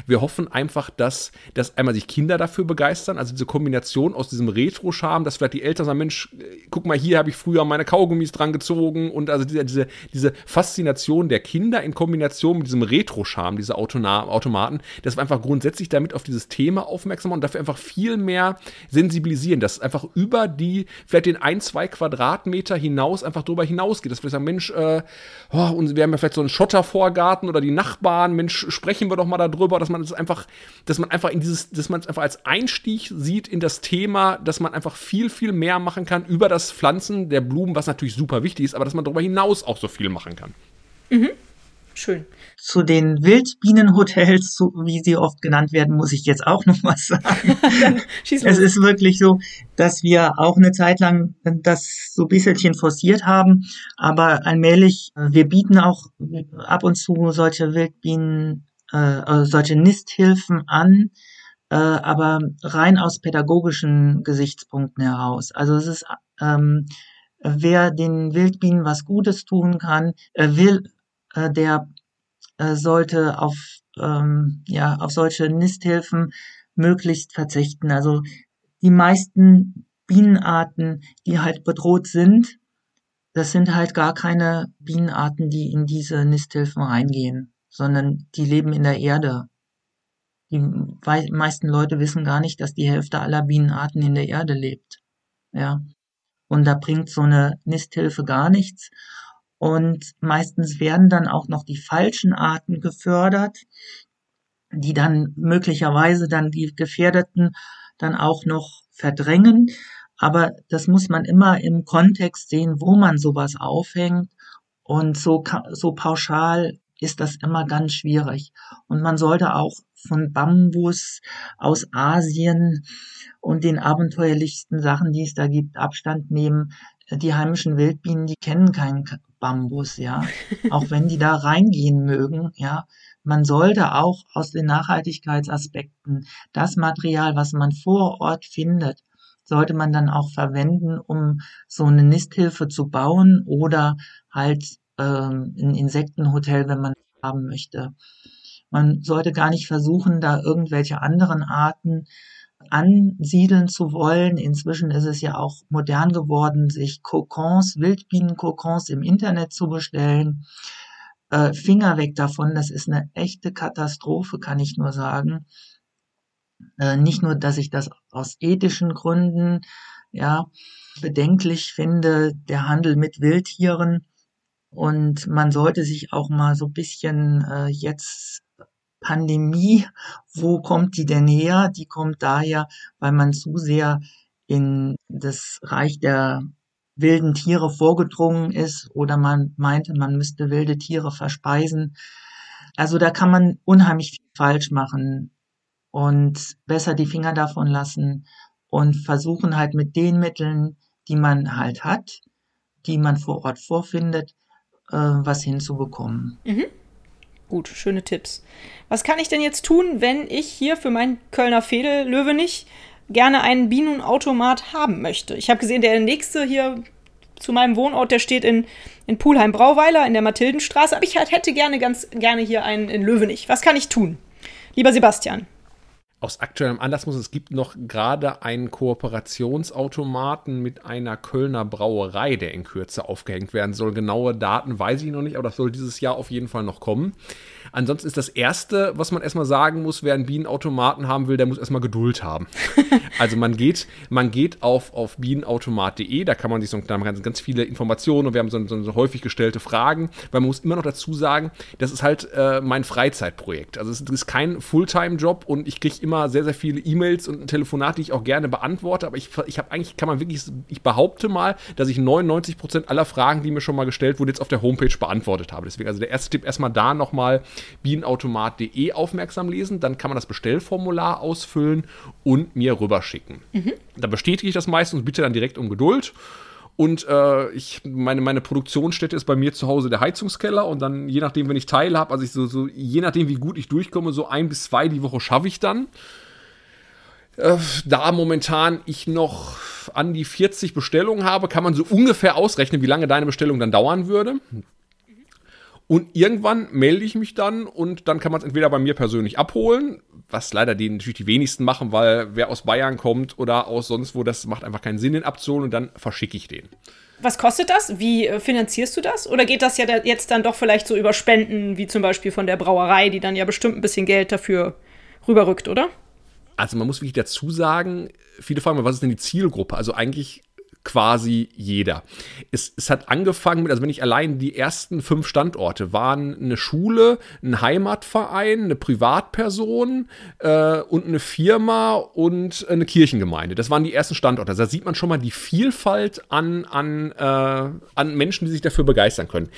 B: Wir hoffen einfach, dass, dass einmal sich Kinder dafür begeistern, also diese Kombination aus diesem Retro-Charme, dass vielleicht die Eltern sagen, Mensch, guck mal, hier habe ich früher meine Kaugummis dran gezogen und also diese, diese, diese Faszination der Kinder in Kombination mit diesem Retro-Charme, diese Automaten, dass wir einfach grundsätzlich damit auf dieses Thema aufmerksam machen und dafür einfach viel mehr sensibilisieren, dass einfach über die, vielleicht den ein, zwei Quadratmeter hinaus einfach drüber hinausgeht, dass wir sagen, Mensch, äh, oh, wir haben ja vielleicht so einen Schottervorgarten oder die Nachbarn, Mensch, sprechen wir doch mal darüber, darüber, dass man es einfach, dass man einfach in dieses, dass man es einfach als Einstieg sieht in das Thema, dass man einfach viel, viel mehr machen kann über das Pflanzen der Blumen, was natürlich super wichtig ist, aber dass man darüber hinaus auch so viel machen kann.
A: Mhm. Schön.
C: Zu den Wildbienenhotels, wie sie oft genannt werden, muss ich jetzt auch noch was sagen. <laughs> es ist wirklich so, dass wir auch eine Zeit lang das so ein bisschen forciert haben, aber allmählich, wir bieten auch ab und zu solche Wildbienen äh, solche Nisthilfen an, äh, aber rein aus pädagogischen Gesichtspunkten heraus. Also es ist, ähm, wer den Wildbienen was Gutes tun kann, äh, will, äh, der äh, sollte auf, ähm, ja, auf solche Nisthilfen möglichst verzichten. Also die meisten Bienenarten, die halt bedroht sind, das sind halt gar keine Bienenarten, die in diese Nisthilfen reingehen sondern die leben in der Erde. Die meisten Leute wissen gar nicht, dass die Hälfte aller Bienenarten in der Erde lebt. Ja. Und da bringt so eine Nisthilfe gar nichts. Und meistens werden dann auch noch die falschen Arten gefördert, die dann möglicherweise dann die Gefährdeten dann auch noch verdrängen. Aber das muss man immer im Kontext sehen, wo man sowas aufhängt. Und so, so pauschal ist das immer ganz schwierig. Und man sollte auch von Bambus aus Asien und den abenteuerlichsten Sachen, die es da gibt, Abstand nehmen. Die heimischen Wildbienen, die kennen keinen Bambus, ja. <laughs> Auch wenn die da reingehen mögen, ja. Man sollte auch aus den Nachhaltigkeitsaspekten das Material, was man vor Ort findet, sollte man dann auch verwenden, um so eine Nisthilfe zu bauen oder halt ähm, ein Insektenhotel, wenn man haben möchte. Man sollte gar nicht versuchen, da irgendwelche anderen Arten ansiedeln zu wollen. Inzwischen ist es ja auch modern geworden, sich Kokons, Wildbienenkokons im Internet zu bestellen. Äh, Finger weg davon, das ist eine echte Katastrophe, kann ich nur sagen. Äh, nicht nur, dass ich das aus ethischen Gründen ja bedenklich finde, der Handel mit Wildtieren. Und man sollte sich auch mal so ein bisschen äh, jetzt Pandemie, wo kommt die denn her? Die kommt daher, weil man zu sehr in das Reich der wilden Tiere vorgedrungen ist oder man meinte, man müsste wilde Tiere verspeisen. Also da kann man unheimlich viel falsch machen und besser die Finger davon lassen und versuchen halt mit den Mitteln, die man halt hat, die man vor Ort vorfindet, äh, was hinzubekommen.
A: Mhm. Gut, schöne Tipps. Was kann ich denn jetzt tun, wenn ich hier für meinen Kölner Fedel nicht gerne einen Bienenautomat haben möchte? Ich habe gesehen, der nächste hier zu meinem Wohnort, der steht in, in Pulheim-Brauweiler in der Mathildenstraße, aber ich hätte gerne ganz gerne hier einen in Löwenich. Was kann ich tun? Lieber Sebastian
B: aus aktuellem Anlass muss, es gibt noch gerade einen Kooperationsautomaten mit einer Kölner Brauerei, der in Kürze aufgehängt werden soll. Genaue Daten weiß ich noch nicht, aber das soll dieses Jahr auf jeden Fall noch kommen. Ansonsten ist das Erste, was man erstmal sagen muss, wer einen Bienenautomaten haben will, der muss erstmal Geduld haben. <laughs> also man geht, man geht auf, auf bienenautomat.de, da kann man sich so da ganz, ganz viele Informationen und wir haben so, so, so, häufig gestellte Fragen, weil man muss immer noch dazu sagen, das ist halt äh, mein Freizeitprojekt. Also es ist kein Fulltime-Job und ich kriege immer sehr, sehr viele E-Mails und Telefonate, die ich auch gerne beantworte, aber ich, ich habe eigentlich, kann man wirklich, ich behaupte mal, dass ich 99% aller Fragen, die mir schon mal gestellt wurden, jetzt auf der Homepage beantwortet habe. Deswegen also der erste Tipp erstmal da nochmal bienenautomat.de aufmerksam lesen, dann kann man das Bestellformular ausfüllen und mir rüberschicken. Mhm. Da bestätige ich das meistens und bitte dann direkt um Geduld. Und äh, ich, meine, meine Produktionsstätte ist bei mir zu Hause der Heizungskeller und dann, je nachdem, wenn ich Teile habe, also ich so, so, je nachdem, wie gut ich durchkomme, so ein bis zwei die Woche schaffe ich dann. Äh, da momentan ich noch an die 40 Bestellungen habe, kann man so ungefähr ausrechnen, wie lange deine Bestellung dann dauern würde. Und irgendwann melde ich mich dann und dann kann man es entweder bei mir persönlich abholen, was leider die natürlich die wenigsten machen, weil wer aus Bayern kommt oder aus sonst wo, das macht einfach keinen Sinn, den abzuholen und dann verschicke ich den.
A: Was kostet das? Wie äh, finanzierst du das? Oder geht das ja jetzt dann doch vielleicht so über Spenden, wie zum Beispiel von der Brauerei, die dann ja bestimmt ein bisschen Geld dafür rüberrückt, oder?
B: Also man muss wirklich dazu sagen, viele fragen mal, was ist denn die Zielgruppe? Also eigentlich quasi jeder. Es, es hat angefangen mit, also wenn ich allein die ersten fünf Standorte waren eine Schule, ein Heimatverein, eine Privatperson äh, und eine Firma und eine Kirchengemeinde. Das waren die ersten Standorte. Also da sieht man schon mal die Vielfalt an, an, äh, an Menschen, die sich dafür begeistern können.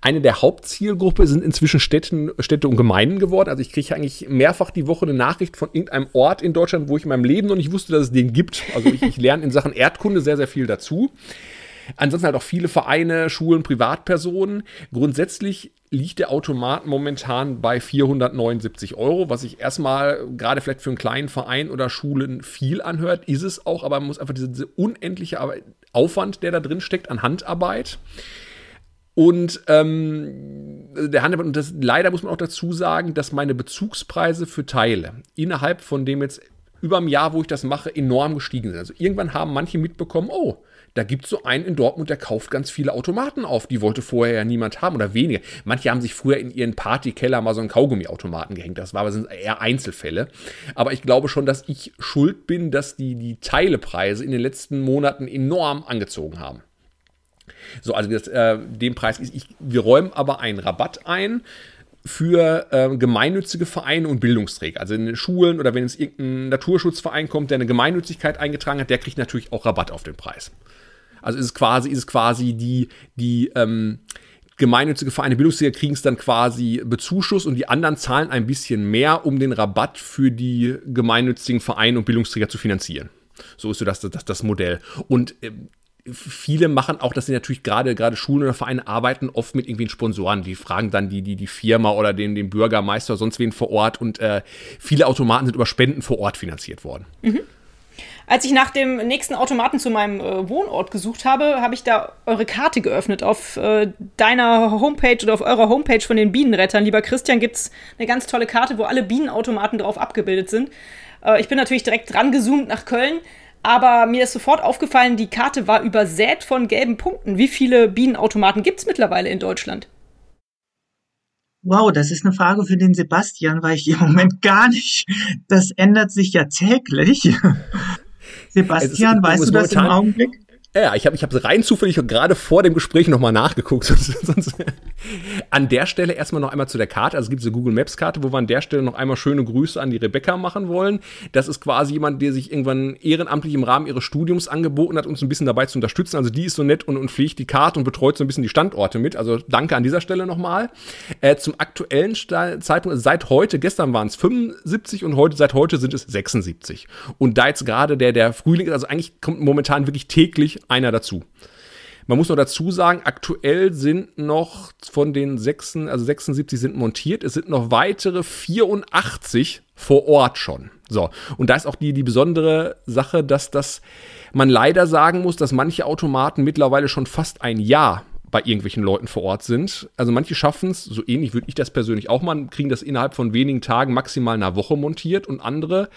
B: Eine der Hauptzielgruppe sind inzwischen Städten, Städte und Gemeinden geworden. Also ich kriege eigentlich mehrfach die Woche eine Nachricht von irgendeinem Ort in Deutschland, wo ich in meinem Leben noch nicht wusste, dass es den gibt. Also ich, ich lerne in Sachen Erdkunde sehr, sehr viel dazu. Ansonsten halt auch viele Vereine, Schulen, Privatpersonen. Grundsätzlich liegt der Automat momentan bei 479 Euro, was sich erstmal gerade vielleicht für einen kleinen Verein oder Schulen viel anhört, ist es auch, aber man muss einfach diese, diese unendliche Aufwand, der da drin steckt an Handarbeit. Und ähm, der Handarbeit, und das, leider muss man auch dazu sagen, dass meine Bezugspreise für Teile innerhalb von dem jetzt über einem Jahr, wo ich das mache, enorm gestiegen sind. Also irgendwann haben manche mitbekommen, oh, da gibt es so einen in Dortmund, der kauft ganz viele Automaten auf. Die wollte vorher ja niemand haben oder weniger. Manche haben sich früher in ihren Partykeller mal so einen Kaugummiautomaten gehängt. Das war aber sind eher Einzelfälle. Aber ich glaube schon, dass ich schuld bin, dass die, die Teilepreise in den letzten Monaten enorm angezogen haben. So, also das, äh, den Preis ist ich. Wir räumen aber einen Rabatt ein für äh, gemeinnützige Vereine und Bildungsträger. Also in den Schulen oder wenn es irgendein Naturschutzverein kommt, der eine Gemeinnützigkeit eingetragen hat, der kriegt natürlich auch Rabatt auf den Preis. Also ist es quasi, ist es quasi die, die ähm, gemeinnützige Vereine, Bildungsträger kriegen es dann quasi Bezuschuss und die anderen zahlen ein bisschen mehr, um den Rabatt für die gemeinnützigen Vereine und Bildungsträger zu finanzieren. So ist so das, das, das Modell. Und äh, viele machen auch, dass sie natürlich gerade gerade Schulen oder Vereine arbeiten oft mit irgendwie Sponsoren. Die fragen dann die die die Firma oder den den Bürgermeister sonst wen vor Ort und äh, viele Automaten sind über Spenden vor Ort finanziert worden. Mhm.
A: Als ich nach dem nächsten Automaten zu meinem äh, Wohnort gesucht habe, habe ich da eure Karte geöffnet. Auf äh, deiner Homepage oder auf eurer Homepage von den Bienenrettern, lieber Christian, gibt es eine ganz tolle Karte, wo alle Bienenautomaten drauf abgebildet sind. Äh, ich bin natürlich direkt dran gezoomt nach Köln aber mir ist sofort aufgefallen, die Karte war übersät von gelben Punkten. Wie viele Bienenautomaten gibt es mittlerweile in Deutschland?
C: Wow, das ist eine Frage für den Sebastian, weil ich im Moment gar nicht. Das ändert sich ja täglich. <laughs> Sebastian, ist, weißt du das im Augenblick?
B: Ja, ich habe ich hab rein zufällig gerade vor dem Gespräch nochmal nachgeguckt. <laughs> An der Stelle erstmal noch einmal zu der Karte. Also es gibt diese Google Maps Karte, wo wir an der Stelle noch einmal schöne Grüße an die Rebecca machen wollen. Das ist quasi jemand, der sich irgendwann ehrenamtlich im Rahmen ihres Studiums angeboten hat, uns ein bisschen dabei zu unterstützen. Also die ist so nett und, und pflegt die Karte und betreut so ein bisschen die Standorte mit. Also danke an dieser Stelle nochmal. Äh, zum aktuellen Zeitpunkt, also seit heute, gestern waren es 75 und heute, seit heute sind es 76. Und da jetzt gerade der, der Frühling ist, also eigentlich kommt momentan wirklich täglich einer dazu. Man muss noch dazu sagen, aktuell sind noch von den 6, also 76 sind montiert, es sind noch weitere 84 vor Ort schon. So, und da ist auch die, die besondere Sache, dass das man leider sagen muss, dass manche Automaten mittlerweile schon fast ein Jahr bei irgendwelchen Leuten vor Ort sind. Also manche schaffen es, so ähnlich würde ich das persönlich auch mal, kriegen das innerhalb von wenigen Tagen, maximal einer Woche montiert und andere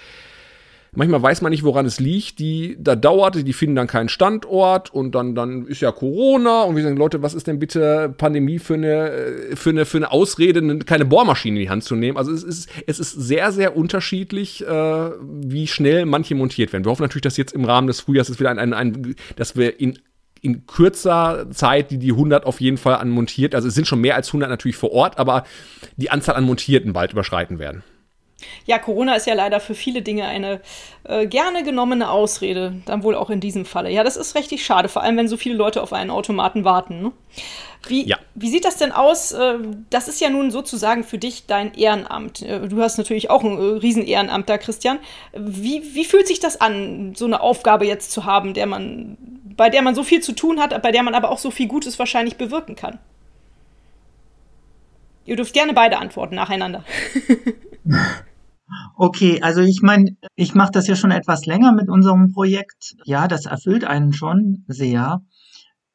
B: Manchmal weiß man nicht, woran es liegt. Die, da dauert, die finden dann keinen Standort und dann, dann ist ja Corona und wir sagen, Leute, was ist denn bitte Pandemie für eine, äh, für eine, für eine Ausrede, keine Bohrmaschine in die Hand zu nehmen? Also es ist, es ist sehr, sehr unterschiedlich, äh, wie schnell manche montiert werden. Wir hoffen natürlich, dass jetzt im Rahmen des Frühjahrs ist wieder ein, ein, ein dass wir in in kürzer Zeit die, die 100 auf jeden Fall an montiert, also es sind schon mehr als 100 natürlich vor Ort, aber die Anzahl an Montierten bald überschreiten werden.
A: Ja, Corona ist ja leider für viele Dinge eine äh, gerne genommene Ausrede, dann wohl auch in diesem Falle. Ja, das ist richtig schade, vor allem wenn so viele Leute auf einen Automaten warten. Ne? Wie, ja. wie sieht das denn aus? Äh, das ist ja nun sozusagen für dich dein Ehrenamt. Äh, du hast natürlich auch ein äh, Riesen-Ehrenamt da, Christian. Wie, wie fühlt sich das an, so eine Aufgabe jetzt zu haben, der man, bei der man so viel zu tun hat, bei der man aber auch so viel Gutes wahrscheinlich bewirken kann? Ihr dürft gerne beide antworten nacheinander. <laughs>
C: Okay, also ich meine, ich mache das ja schon etwas länger mit unserem Projekt. Ja, das erfüllt einen schon sehr,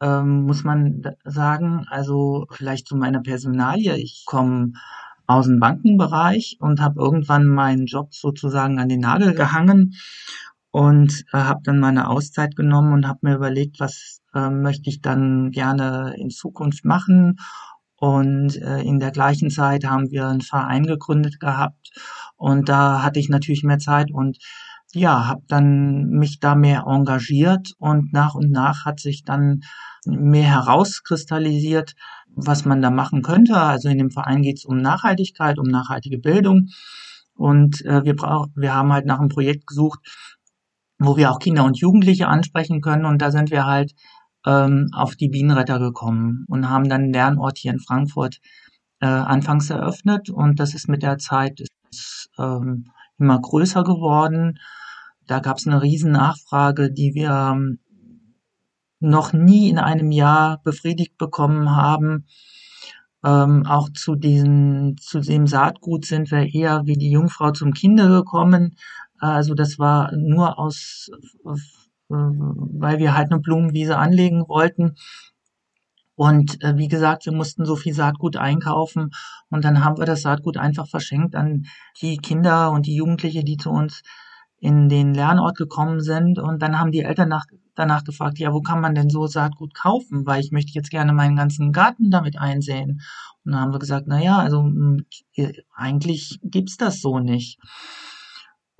C: ähm, muss man sagen. Also vielleicht zu meiner Personalie. Ich komme aus dem Bankenbereich und habe irgendwann meinen Job sozusagen an den Nagel gehangen und äh, habe dann meine Auszeit genommen und habe mir überlegt, was äh, möchte ich dann gerne in Zukunft machen. Und äh, in der gleichen Zeit haben wir einen Verein gegründet gehabt und da hatte ich natürlich mehr Zeit und ja, habe dann mich da mehr engagiert und nach und nach hat sich dann mehr herauskristallisiert, was man da machen könnte. Also in dem Verein geht es um Nachhaltigkeit, um nachhaltige Bildung. Und äh, wir, brauch, wir haben halt nach einem Projekt gesucht, wo wir auch Kinder und Jugendliche ansprechen können. Und da sind wir halt ähm, auf die Bienenretter gekommen und haben dann einen Lernort hier in Frankfurt äh, anfangs eröffnet. Und das ist mit der Zeit ist ähm, immer größer geworden. Da gab es eine riesen Nachfrage, die wir ähm, noch nie in einem Jahr befriedigt bekommen haben. Ähm, auch zu diesem, zu dem Saatgut sind wir eher wie die Jungfrau zum Kinde gekommen. Also das war nur aus, äh, weil wir halt eine Blumenwiese anlegen wollten. Und äh, wie gesagt, wir mussten so viel Saatgut einkaufen und dann haben wir das Saatgut einfach verschenkt an die Kinder und die Jugendliche, die zu uns in den Lernort gekommen sind. Und dann haben die Eltern nach, danach gefragt, ja, wo kann man denn so Saatgut kaufen? Weil ich möchte jetzt gerne meinen ganzen Garten damit einsehen. Und dann haben wir gesagt, na ja, also hm, eigentlich gibt's das so nicht.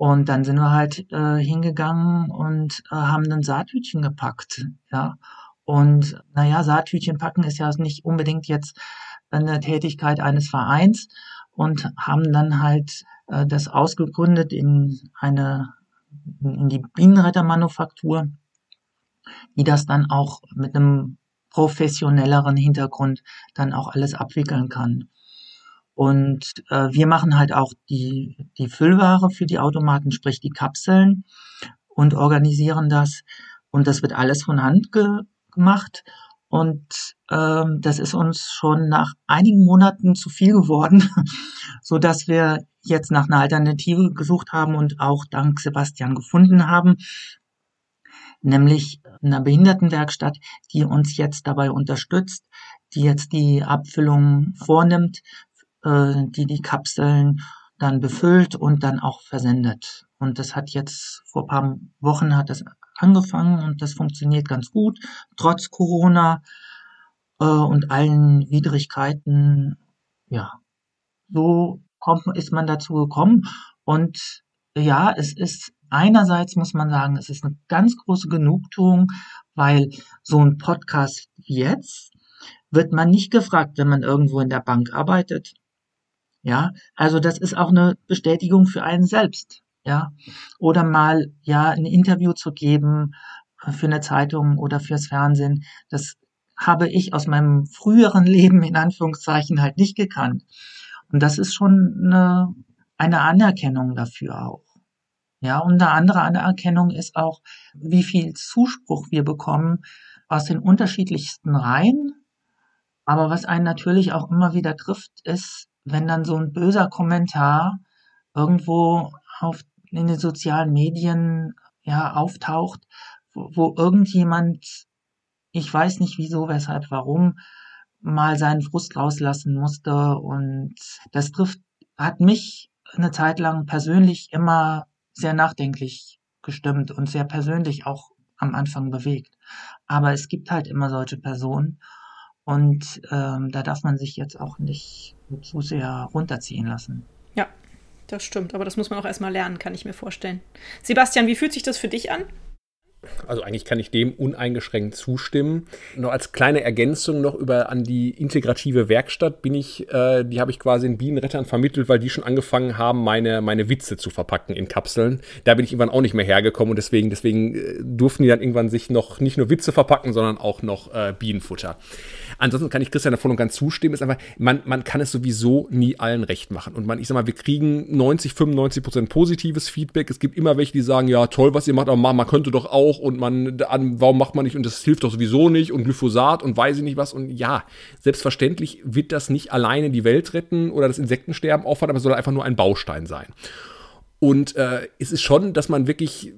C: Und dann sind wir halt äh, hingegangen und äh, haben ein Saathütchen gepackt, ja. Und naja, Saattütchen packen ist ja nicht unbedingt jetzt eine Tätigkeit eines Vereins und haben dann halt äh, das ausgegründet in eine in die Bienenrettermanufaktur, die das dann auch mit einem professionelleren Hintergrund dann auch alles abwickeln kann. Und äh, wir machen halt auch die, die Füllware für die Automaten, sprich die Kapseln und organisieren das. Und das wird alles von Hand ge gemacht. Und ähm, das ist uns schon nach einigen Monaten zu viel geworden, <laughs> so dass wir jetzt nach einer Alternative gesucht haben und auch dank Sebastian gefunden haben, nämlich einer Behindertenwerkstatt, die uns jetzt dabei unterstützt, die jetzt die Abfüllung vornimmt, äh, die die Kapseln dann befüllt und dann auch versendet. Und das hat jetzt vor paar Wochen hat das angefangen und das funktioniert ganz gut, trotz Corona äh, und allen Widrigkeiten. Ja, so kommt, ist man dazu gekommen. Und ja, es ist einerseits muss man sagen, es ist eine ganz große Genugtuung, weil so ein Podcast jetzt wird man nicht gefragt, wenn man irgendwo in der Bank arbeitet. Ja, also das ist auch eine Bestätigung für einen selbst. Ja, oder mal, ja, ein Interview zu geben für eine Zeitung oder fürs Fernsehen. Das habe ich aus meinem früheren Leben in Anführungszeichen halt nicht gekannt. Und das ist schon eine, eine Anerkennung dafür auch. Ja, und eine andere Anerkennung ist auch, wie viel Zuspruch wir bekommen aus den unterschiedlichsten Reihen. Aber was einen natürlich auch immer wieder trifft, ist, wenn dann so ein böser Kommentar irgendwo auf, in den sozialen Medien ja auftaucht, wo, wo irgendjemand, ich weiß nicht wieso, weshalb, warum, mal seinen Frust rauslassen musste und das trifft, hat mich eine Zeit lang persönlich immer sehr nachdenklich gestimmt und sehr persönlich auch am Anfang bewegt. Aber es gibt halt immer solche Personen und ähm, da darf man sich jetzt auch nicht zu sehr runterziehen lassen.
A: Ja, das stimmt. Aber das muss man auch erstmal lernen, kann ich mir vorstellen. Sebastian, wie fühlt sich das für dich an?
B: Also eigentlich kann ich dem uneingeschränkt zustimmen. Noch als kleine Ergänzung noch über an die integrative Werkstatt bin ich, äh, die habe ich quasi in Bienenrettern vermittelt, weil die schon angefangen haben, meine, meine Witze zu verpacken in Kapseln. Da bin ich irgendwann auch nicht mehr hergekommen und deswegen, deswegen äh, durften die dann irgendwann sich noch nicht nur Witze verpacken, sondern auch noch äh, Bienenfutter. Ansonsten kann ich Christian davon und ganz zustimmen, ist einfach, man, man kann es sowieso nie allen recht machen. Und man, ich sag mal, wir kriegen 90, 95 Prozent positives Feedback. Es gibt immer welche, die sagen, ja, toll, was ihr macht, aber man könnte doch auch und man, warum macht man nicht und das hilft doch sowieso nicht und Glyphosat und weiß ich nicht was. Und ja, selbstverständlich wird das nicht alleine die Welt retten oder das Insektensterben aufhalten, aber es soll einfach nur ein Baustein sein. Und äh, es ist schon, dass man wirklich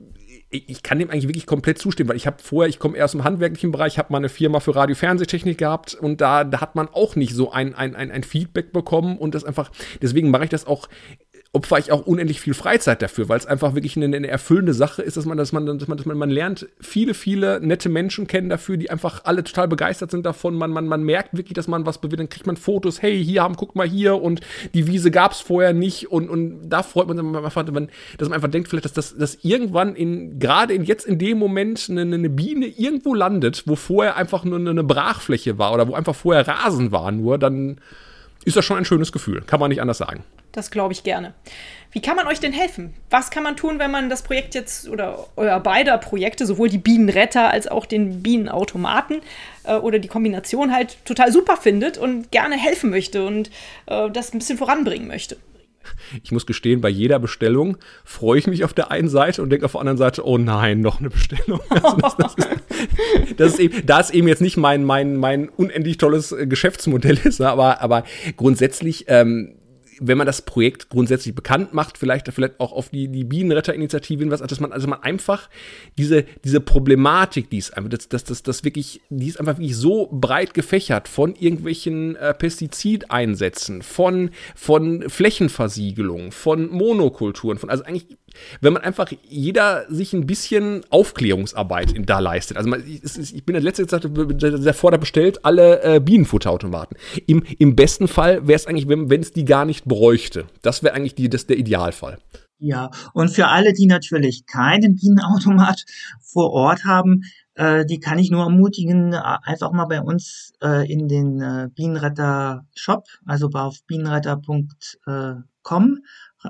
B: ich kann dem eigentlich wirklich komplett zustimmen, weil ich habe vorher, ich komme eher aus dem handwerklichen Bereich, habe mal eine Firma für Radio-Fernsehtechnik gehabt und da, da hat man auch nicht so ein, ein, ein Feedback bekommen und das einfach, deswegen mache ich das auch opfer ich auch unendlich viel Freizeit dafür, weil es einfach wirklich eine, eine, erfüllende Sache ist, dass man, dass man, dass man, dass man, man lernt viele, viele nette Menschen kennen dafür, die einfach alle total begeistert sind davon. Man, man, man merkt wirklich, dass man was bewirkt. Dann kriegt man Fotos, hey, hier haben, guck mal hier und die Wiese gab es vorher nicht und, und da freut man sich einfach, dass man einfach denkt, vielleicht, dass das dass irgendwann in, gerade in jetzt in dem Moment eine, eine Biene irgendwo landet, wo vorher einfach nur eine Brachfläche war oder wo einfach vorher Rasen war nur, dann ist das schon ein schönes Gefühl. Kann man nicht anders sagen.
A: Das glaube ich gerne. Wie kann man euch denn helfen? Was kann man tun, wenn man das Projekt jetzt oder euer beider Projekte, sowohl die Bienenretter als auch den Bienenautomaten äh, oder die Kombination halt total super findet und gerne helfen möchte und äh, das ein bisschen voranbringen möchte?
B: Ich muss gestehen, bei jeder Bestellung freue ich mich auf der einen Seite und denke auf der anderen Seite, oh nein, noch eine Bestellung. <laughs> Also das, das, ist, das ist eben, da es eben jetzt nicht mein, mein, mein unendlich tolles äh, Geschäftsmodell ist, <laughs> aber, aber grundsätzlich ähm, wenn man das Projekt grundsätzlich bekannt macht, vielleicht, vielleicht auch auf die, die Bienenretterinitiative hinweist, dass man, also man einfach diese, diese Problematik, die ist einfach, das, das, das, das wirklich, die ist einfach wirklich so breit gefächert von irgendwelchen äh, Pestizideinsätzen, von, von Flächenversiegelung, von Monokulturen, von, also eigentlich wenn man einfach jeder sich ein bisschen Aufklärungsarbeit da leistet. Also man, ich bin der letzte gesagt, der Vorder bestellt alle äh, Bienenfutterautomaten. Im, Im besten Fall wäre es eigentlich, wenn es die gar nicht bräuchte. Das wäre eigentlich die, das der Idealfall.
C: Ja, und für alle, die natürlich keinen Bienenautomat vor Ort haben, äh, die kann ich nur ermutigen, einfach mal bei uns äh, in den äh, Bienenretter Shop, also auf bienenretter.com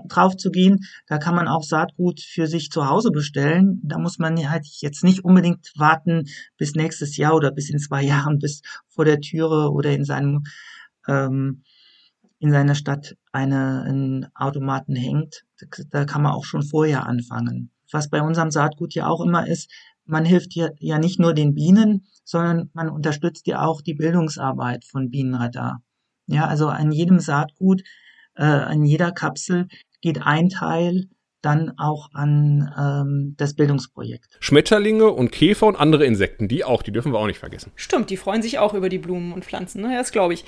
C: drauf zu gehen. Da kann man auch Saatgut für sich zu Hause bestellen. Da muss man halt jetzt nicht unbedingt warten bis nächstes Jahr oder bis in zwei <laughs> Jahren, bis vor der Türe oder in seinem ähm, in seiner Stadt eine, ein Automaten hängt. Da kann man auch schon vorher anfangen. Was bei unserem Saatgut ja auch immer ist, man hilft ja, ja nicht nur den Bienen, sondern man unterstützt ja auch die Bildungsarbeit von Bienenretter. Ja, also an jedem Saatgut äh, an jeder Kapsel geht ein Teil dann auch an ähm, das Bildungsprojekt.
B: Schmetterlinge und Käfer und andere Insekten, die auch, die dürfen wir auch nicht vergessen.
A: Stimmt, die freuen sich auch über die Blumen und Pflanzen, ne? das glaube ich.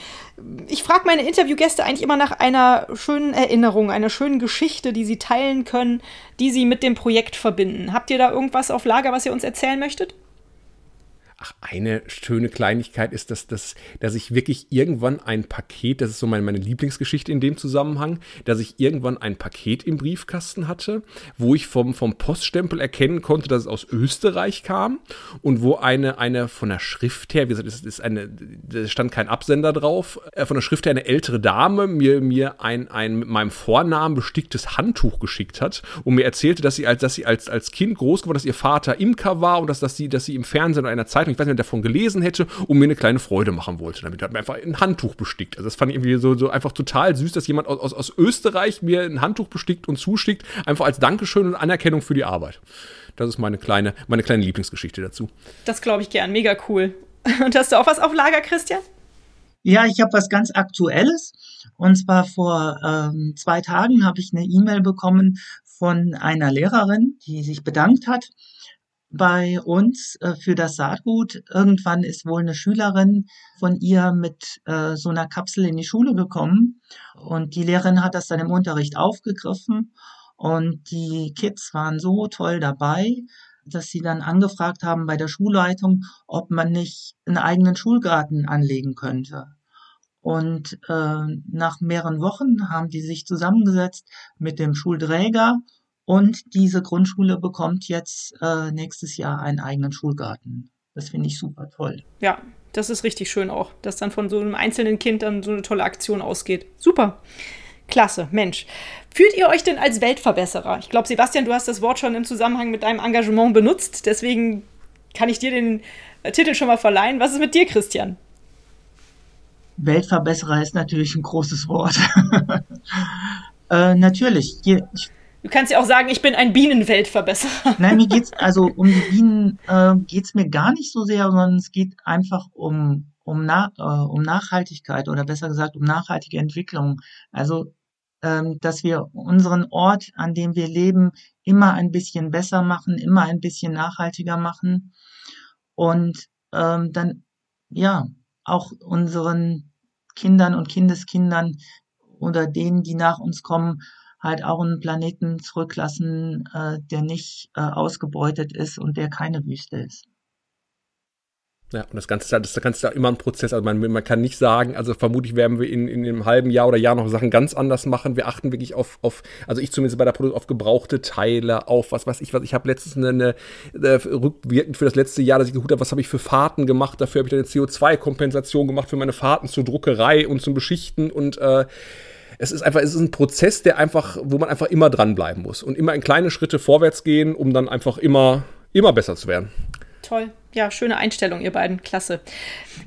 A: Ich frage meine Interviewgäste eigentlich immer nach einer schönen Erinnerung, einer schönen Geschichte, die sie teilen können, die sie mit dem Projekt verbinden. Habt ihr da irgendwas auf Lager, was ihr uns erzählen möchtet?
B: Ach, eine schöne Kleinigkeit ist, dass, dass, dass ich wirklich irgendwann ein Paket, das ist so meine, meine Lieblingsgeschichte in dem Zusammenhang, dass ich irgendwann ein Paket im Briefkasten hatte, wo ich vom, vom Poststempel erkennen konnte, dass es aus Österreich kam und wo eine, eine von der Schrift her, wie gesagt, es ist eine, da stand kein Absender drauf, äh, von der Schrift her eine ältere Dame mir, mir ein, ein mit meinem Vornamen besticktes Handtuch geschickt hat und mir erzählte, dass sie als, dass sie als, als Kind groß geworden, dass ihr Vater Imker war und dass, dass, sie, dass sie im Fernsehen oder einer Zeitung, ich weiß nicht, davon gelesen hätte und mir eine kleine Freude machen wollte. Damit hat mir einfach ein Handtuch bestickt. Also das fand ich irgendwie so, so einfach total süß, dass jemand aus, aus, aus Österreich mir ein Handtuch bestickt und zuschickt, einfach als Dankeschön und Anerkennung für die Arbeit. Das ist meine kleine, meine kleine Lieblingsgeschichte dazu.
A: Das glaube ich gern, mega cool. <laughs> Und hast du auch was auf Lager, Christian?
C: Ja, ich habe was ganz Aktuelles. Und zwar vor ähm, zwei Tagen habe ich eine E-Mail bekommen von einer Lehrerin, die sich bedankt hat bei uns äh, für das Saatgut. Irgendwann ist wohl eine Schülerin von ihr mit äh, so einer Kapsel in die Schule gekommen und die Lehrerin hat das dann im Unterricht aufgegriffen und die Kids waren so toll dabei, dass sie dann angefragt haben bei der Schulleitung, ob man nicht einen eigenen Schulgarten anlegen könnte. Und äh, nach mehreren Wochen haben die sich zusammengesetzt mit dem Schulträger und diese Grundschule bekommt jetzt äh, nächstes Jahr einen eigenen Schulgarten. Das finde ich super toll.
A: Ja, das ist richtig schön auch, dass dann von so einem einzelnen Kind dann so eine tolle Aktion ausgeht. Super. Klasse, Mensch. Fühlt ihr euch denn als Weltverbesserer? Ich glaube, Sebastian, du hast das Wort schon im Zusammenhang mit deinem Engagement benutzt. Deswegen kann ich dir den äh, Titel schon mal verleihen. Was ist mit dir, Christian?
C: Weltverbesserer ist natürlich ein großes Wort. <laughs> äh, natürlich. Ich
A: Du kannst ja auch sagen, ich bin ein Bienenweltverbesserer. <laughs>
C: Nein, mir geht's also um die Bienen äh, geht's mir gar nicht so sehr, sondern es geht einfach um um, Na, äh, um Nachhaltigkeit oder besser gesagt um nachhaltige Entwicklung. Also ähm, dass wir unseren Ort, an dem wir leben, immer ein bisschen besser machen, immer ein bisschen nachhaltiger machen und ähm, dann ja auch unseren Kindern und Kindeskindern oder denen, die nach uns kommen, halt auch einen Planeten zurücklassen, äh, der nicht äh, ausgebeutet ist und der keine Wüste ist.
B: Ja, und das Ganze, das Ganze ist immer ein Prozess. Also man, man kann nicht sagen, also vermutlich werden wir in, in einem halben Jahr oder Jahr noch Sachen ganz anders machen. Wir achten wirklich auf, auf also ich zumindest bei der Produktion, auf gebrauchte Teile, auf was weiß ich was. Ich habe letztens eine, eine, eine, rückwirkend für das letzte Jahr, dass ich geguckt habe, was habe ich für Fahrten gemacht. Dafür habe ich dann eine CO2-Kompensation gemacht für meine Fahrten zur Druckerei und zum Beschichten und äh, es ist einfach, es ist ein Prozess, der einfach, wo man einfach immer dranbleiben muss und immer in kleine Schritte vorwärts gehen, um dann einfach immer, immer besser zu werden.
A: Toll. Ja, schöne Einstellung, ihr beiden. Klasse.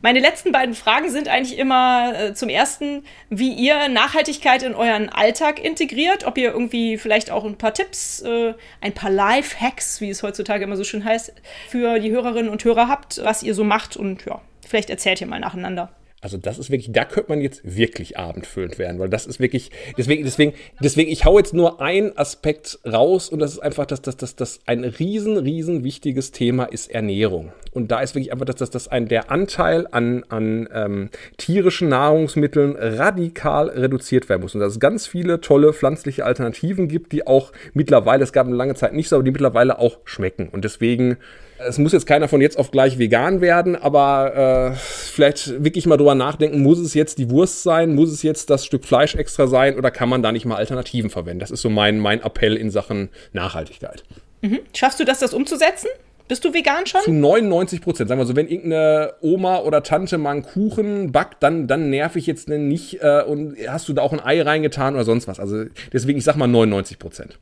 A: Meine letzten beiden Fragen sind eigentlich immer äh, zum ersten, wie ihr Nachhaltigkeit in euren Alltag integriert, ob ihr irgendwie vielleicht auch ein paar Tipps, äh, ein paar Life-Hacks, wie es heutzutage immer so schön heißt, für die Hörerinnen und Hörer habt, was ihr so macht und ja, vielleicht erzählt ihr mal nacheinander.
B: Also das ist wirklich, da könnte man jetzt wirklich abendfüllend werden, weil das ist wirklich, deswegen, deswegen, deswegen, ich hau jetzt nur einen Aspekt raus und das ist einfach, dass das, das, das ein riesen, riesen wichtiges Thema ist Ernährung. Und da ist wirklich einfach, dass das, das ein, der Anteil an, an ähm, tierischen Nahrungsmitteln radikal reduziert werden muss. Und dass es ganz viele tolle pflanzliche Alternativen gibt, die auch mittlerweile, es gab eine lange Zeit nicht so, aber die mittlerweile auch schmecken. Und deswegen es muss jetzt keiner von jetzt auf gleich vegan werden, aber äh, vielleicht wirklich mal drüber nachdenken, muss es jetzt die Wurst sein, muss es jetzt das Stück Fleisch extra sein oder kann man da nicht mal Alternativen verwenden? Das ist so mein, mein Appell in Sachen Nachhaltigkeit.
A: Mhm. Schaffst du das, das umzusetzen? Bist du vegan schon?
B: Zu 99 Prozent. Sagen wir so, wenn irgendeine Oma oder Tante mal einen Kuchen backt, dann, dann nerv ich jetzt nicht. Äh, und hast du da auch ein Ei reingetan oder sonst was? Also deswegen, ich sag mal 99 Prozent.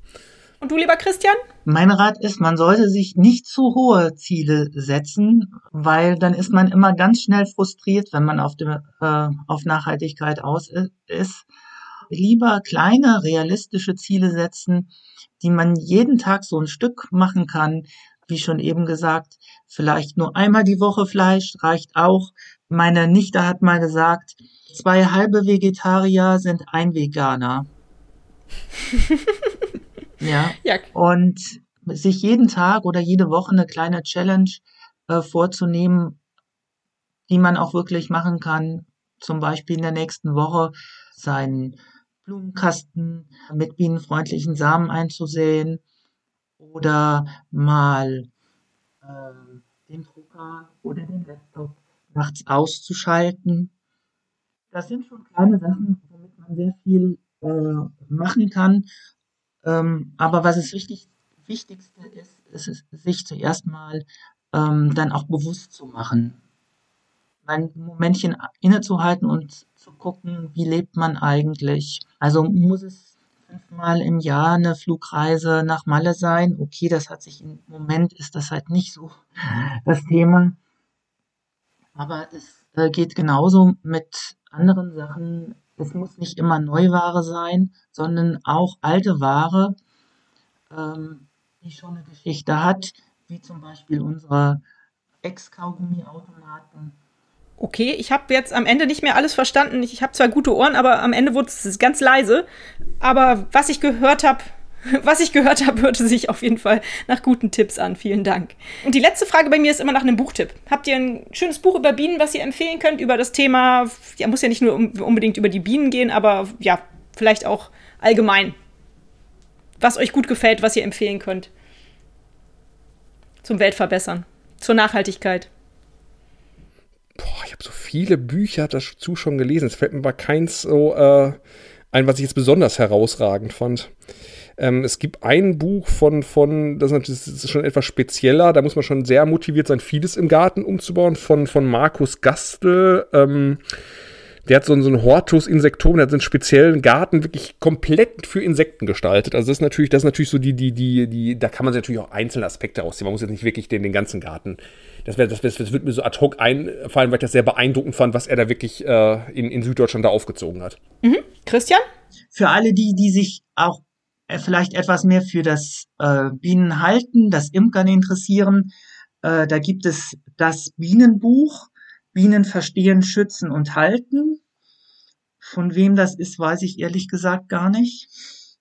A: Und du, lieber Christian?
C: Mein Rat ist, man sollte sich nicht zu hohe Ziele setzen, weil dann ist man immer ganz schnell frustriert, wenn man auf, dem, äh, auf Nachhaltigkeit aus ist. Lieber kleine, realistische Ziele setzen, die man jeden Tag so ein Stück machen kann. Wie schon eben gesagt, vielleicht nur einmal die Woche Fleisch reicht auch. Meine Nichte hat mal gesagt, zwei halbe Vegetarier sind ein Veganer. <laughs> Ja. ja. Und sich jeden Tag oder jede Woche eine kleine Challenge äh, vorzunehmen, die man auch wirklich machen kann. Zum Beispiel in der nächsten Woche seinen Blumenkasten mit bienenfreundlichen Samen einzusehen oder mal äh, den Drucker oder den Laptop nachts auszuschalten. Das sind schon kleine Sachen, womit man sehr viel äh, machen kann. Ähm, aber was es wichtig, Wichtigste ist, ist es, sich zuerst mal ähm, dann auch bewusst zu machen. Ein Momentchen innezuhalten und zu gucken, wie lebt man eigentlich. Also muss es fünfmal im Jahr eine Flugreise nach Malle sein. Okay, das hat sich im Moment ist das halt nicht so das Thema. Aber es äh, geht genauso mit anderen Sachen. Es muss nicht immer Neuware sein, sondern auch alte Ware, ähm, die schon eine Geschichte hat, wie zum Beispiel unsere Ex-Kaugummi-Automaten.
A: Okay, ich habe jetzt am Ende nicht mehr alles verstanden. Ich, ich habe zwar gute Ohren, aber am Ende wurde es ganz leise. Aber was ich gehört habe, <laughs> was ich gehört habe, hörte sich auf jeden Fall nach guten Tipps an. Vielen Dank. Und die letzte Frage bei mir ist immer nach einem Buchtipp. Habt ihr ein schönes Buch über Bienen, was ihr empfehlen könnt, über das Thema, ja, muss ja nicht nur unbedingt über die Bienen gehen, aber ja, vielleicht auch allgemein. Was euch gut gefällt, was ihr empfehlen könnt. Zum Weltverbessern, zur Nachhaltigkeit.
B: Boah, ich habe so viele Bücher dazu schon gelesen. Es fällt mir aber keins so äh, ein, was ich jetzt besonders herausragend fand. Ähm, es gibt ein Buch von, von das, ist schon etwas spezieller, da muss man schon sehr motiviert sein, vieles im Garten umzubauen, von, von Markus Gastel. Ähm, der hat so, so einen Hortus Insectum, der hat so einen speziellen Garten wirklich komplett für Insekten gestaltet. Also das ist natürlich, das ist natürlich so die, die, die, die, da kann man sich natürlich auch einzelne Aspekte rausziehen. Man muss jetzt nicht wirklich den, den ganzen Garten. Das, wär, das, wär, das wird mir so ad hoc einfallen, weil ich das sehr beeindruckend fand, was er da wirklich äh, in, in Süddeutschland da aufgezogen hat.
A: Mhm. Christian?
C: Für alle die, die sich auch vielleicht etwas mehr für das äh, Bienenhalten, das Imkern interessieren, äh, da gibt es das Bienenbuch. Bienen verstehen, schützen und halten. Von wem das ist, weiß ich ehrlich gesagt gar nicht.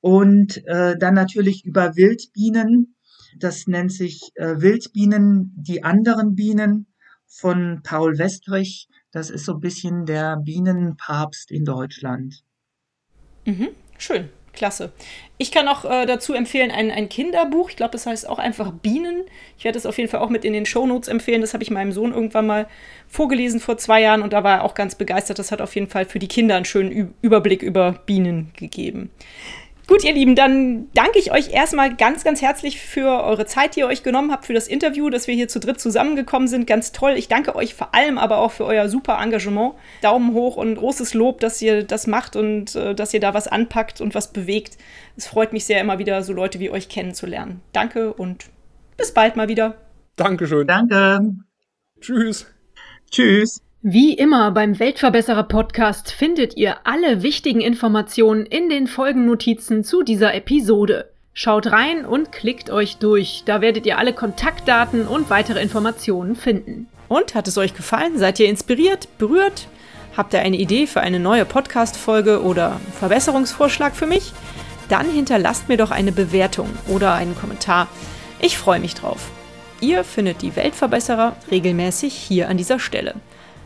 C: Und äh, dann natürlich über Wildbienen. Das nennt sich äh, Wildbienen, die anderen Bienen von Paul Westrich. Das ist so ein bisschen der Bienenpapst in Deutschland.
A: Mhm, schön. Klasse. Ich kann auch äh, dazu empfehlen ein, ein Kinderbuch. Ich glaube, das heißt auch einfach Bienen. Ich werde es auf jeden Fall auch mit in den Shownotes empfehlen. Das habe ich meinem Sohn irgendwann mal vorgelesen vor zwei Jahren und da war er auch ganz begeistert. Das hat auf jeden Fall für die Kinder einen schönen Ü Überblick über Bienen gegeben. Gut, ihr Lieben, dann danke ich euch erstmal ganz, ganz herzlich für eure Zeit, die ihr euch genommen habt, für das Interview, dass wir hier zu dritt zusammengekommen sind. Ganz toll. Ich danke euch vor allem aber auch für euer super Engagement. Daumen hoch und großes Lob, dass ihr das macht und äh, dass ihr da was anpackt und was bewegt. Es freut mich sehr, immer wieder so Leute wie euch kennenzulernen. Danke und bis bald mal wieder.
B: Dankeschön.
C: Danke.
B: Tschüss.
C: Tschüss.
A: Wie immer beim Weltverbesserer Podcast findet ihr alle wichtigen Informationen in den Folgennotizen zu dieser Episode. Schaut rein und klickt euch durch, da werdet ihr alle Kontaktdaten und weitere Informationen finden. Und hat es euch gefallen? Seid ihr inspiriert, berührt? Habt ihr eine Idee für eine neue Podcast-Folge oder Verbesserungsvorschlag für mich? Dann hinterlasst mir doch eine Bewertung oder einen Kommentar. Ich freue mich drauf. Ihr findet die Weltverbesserer regelmäßig hier an dieser Stelle.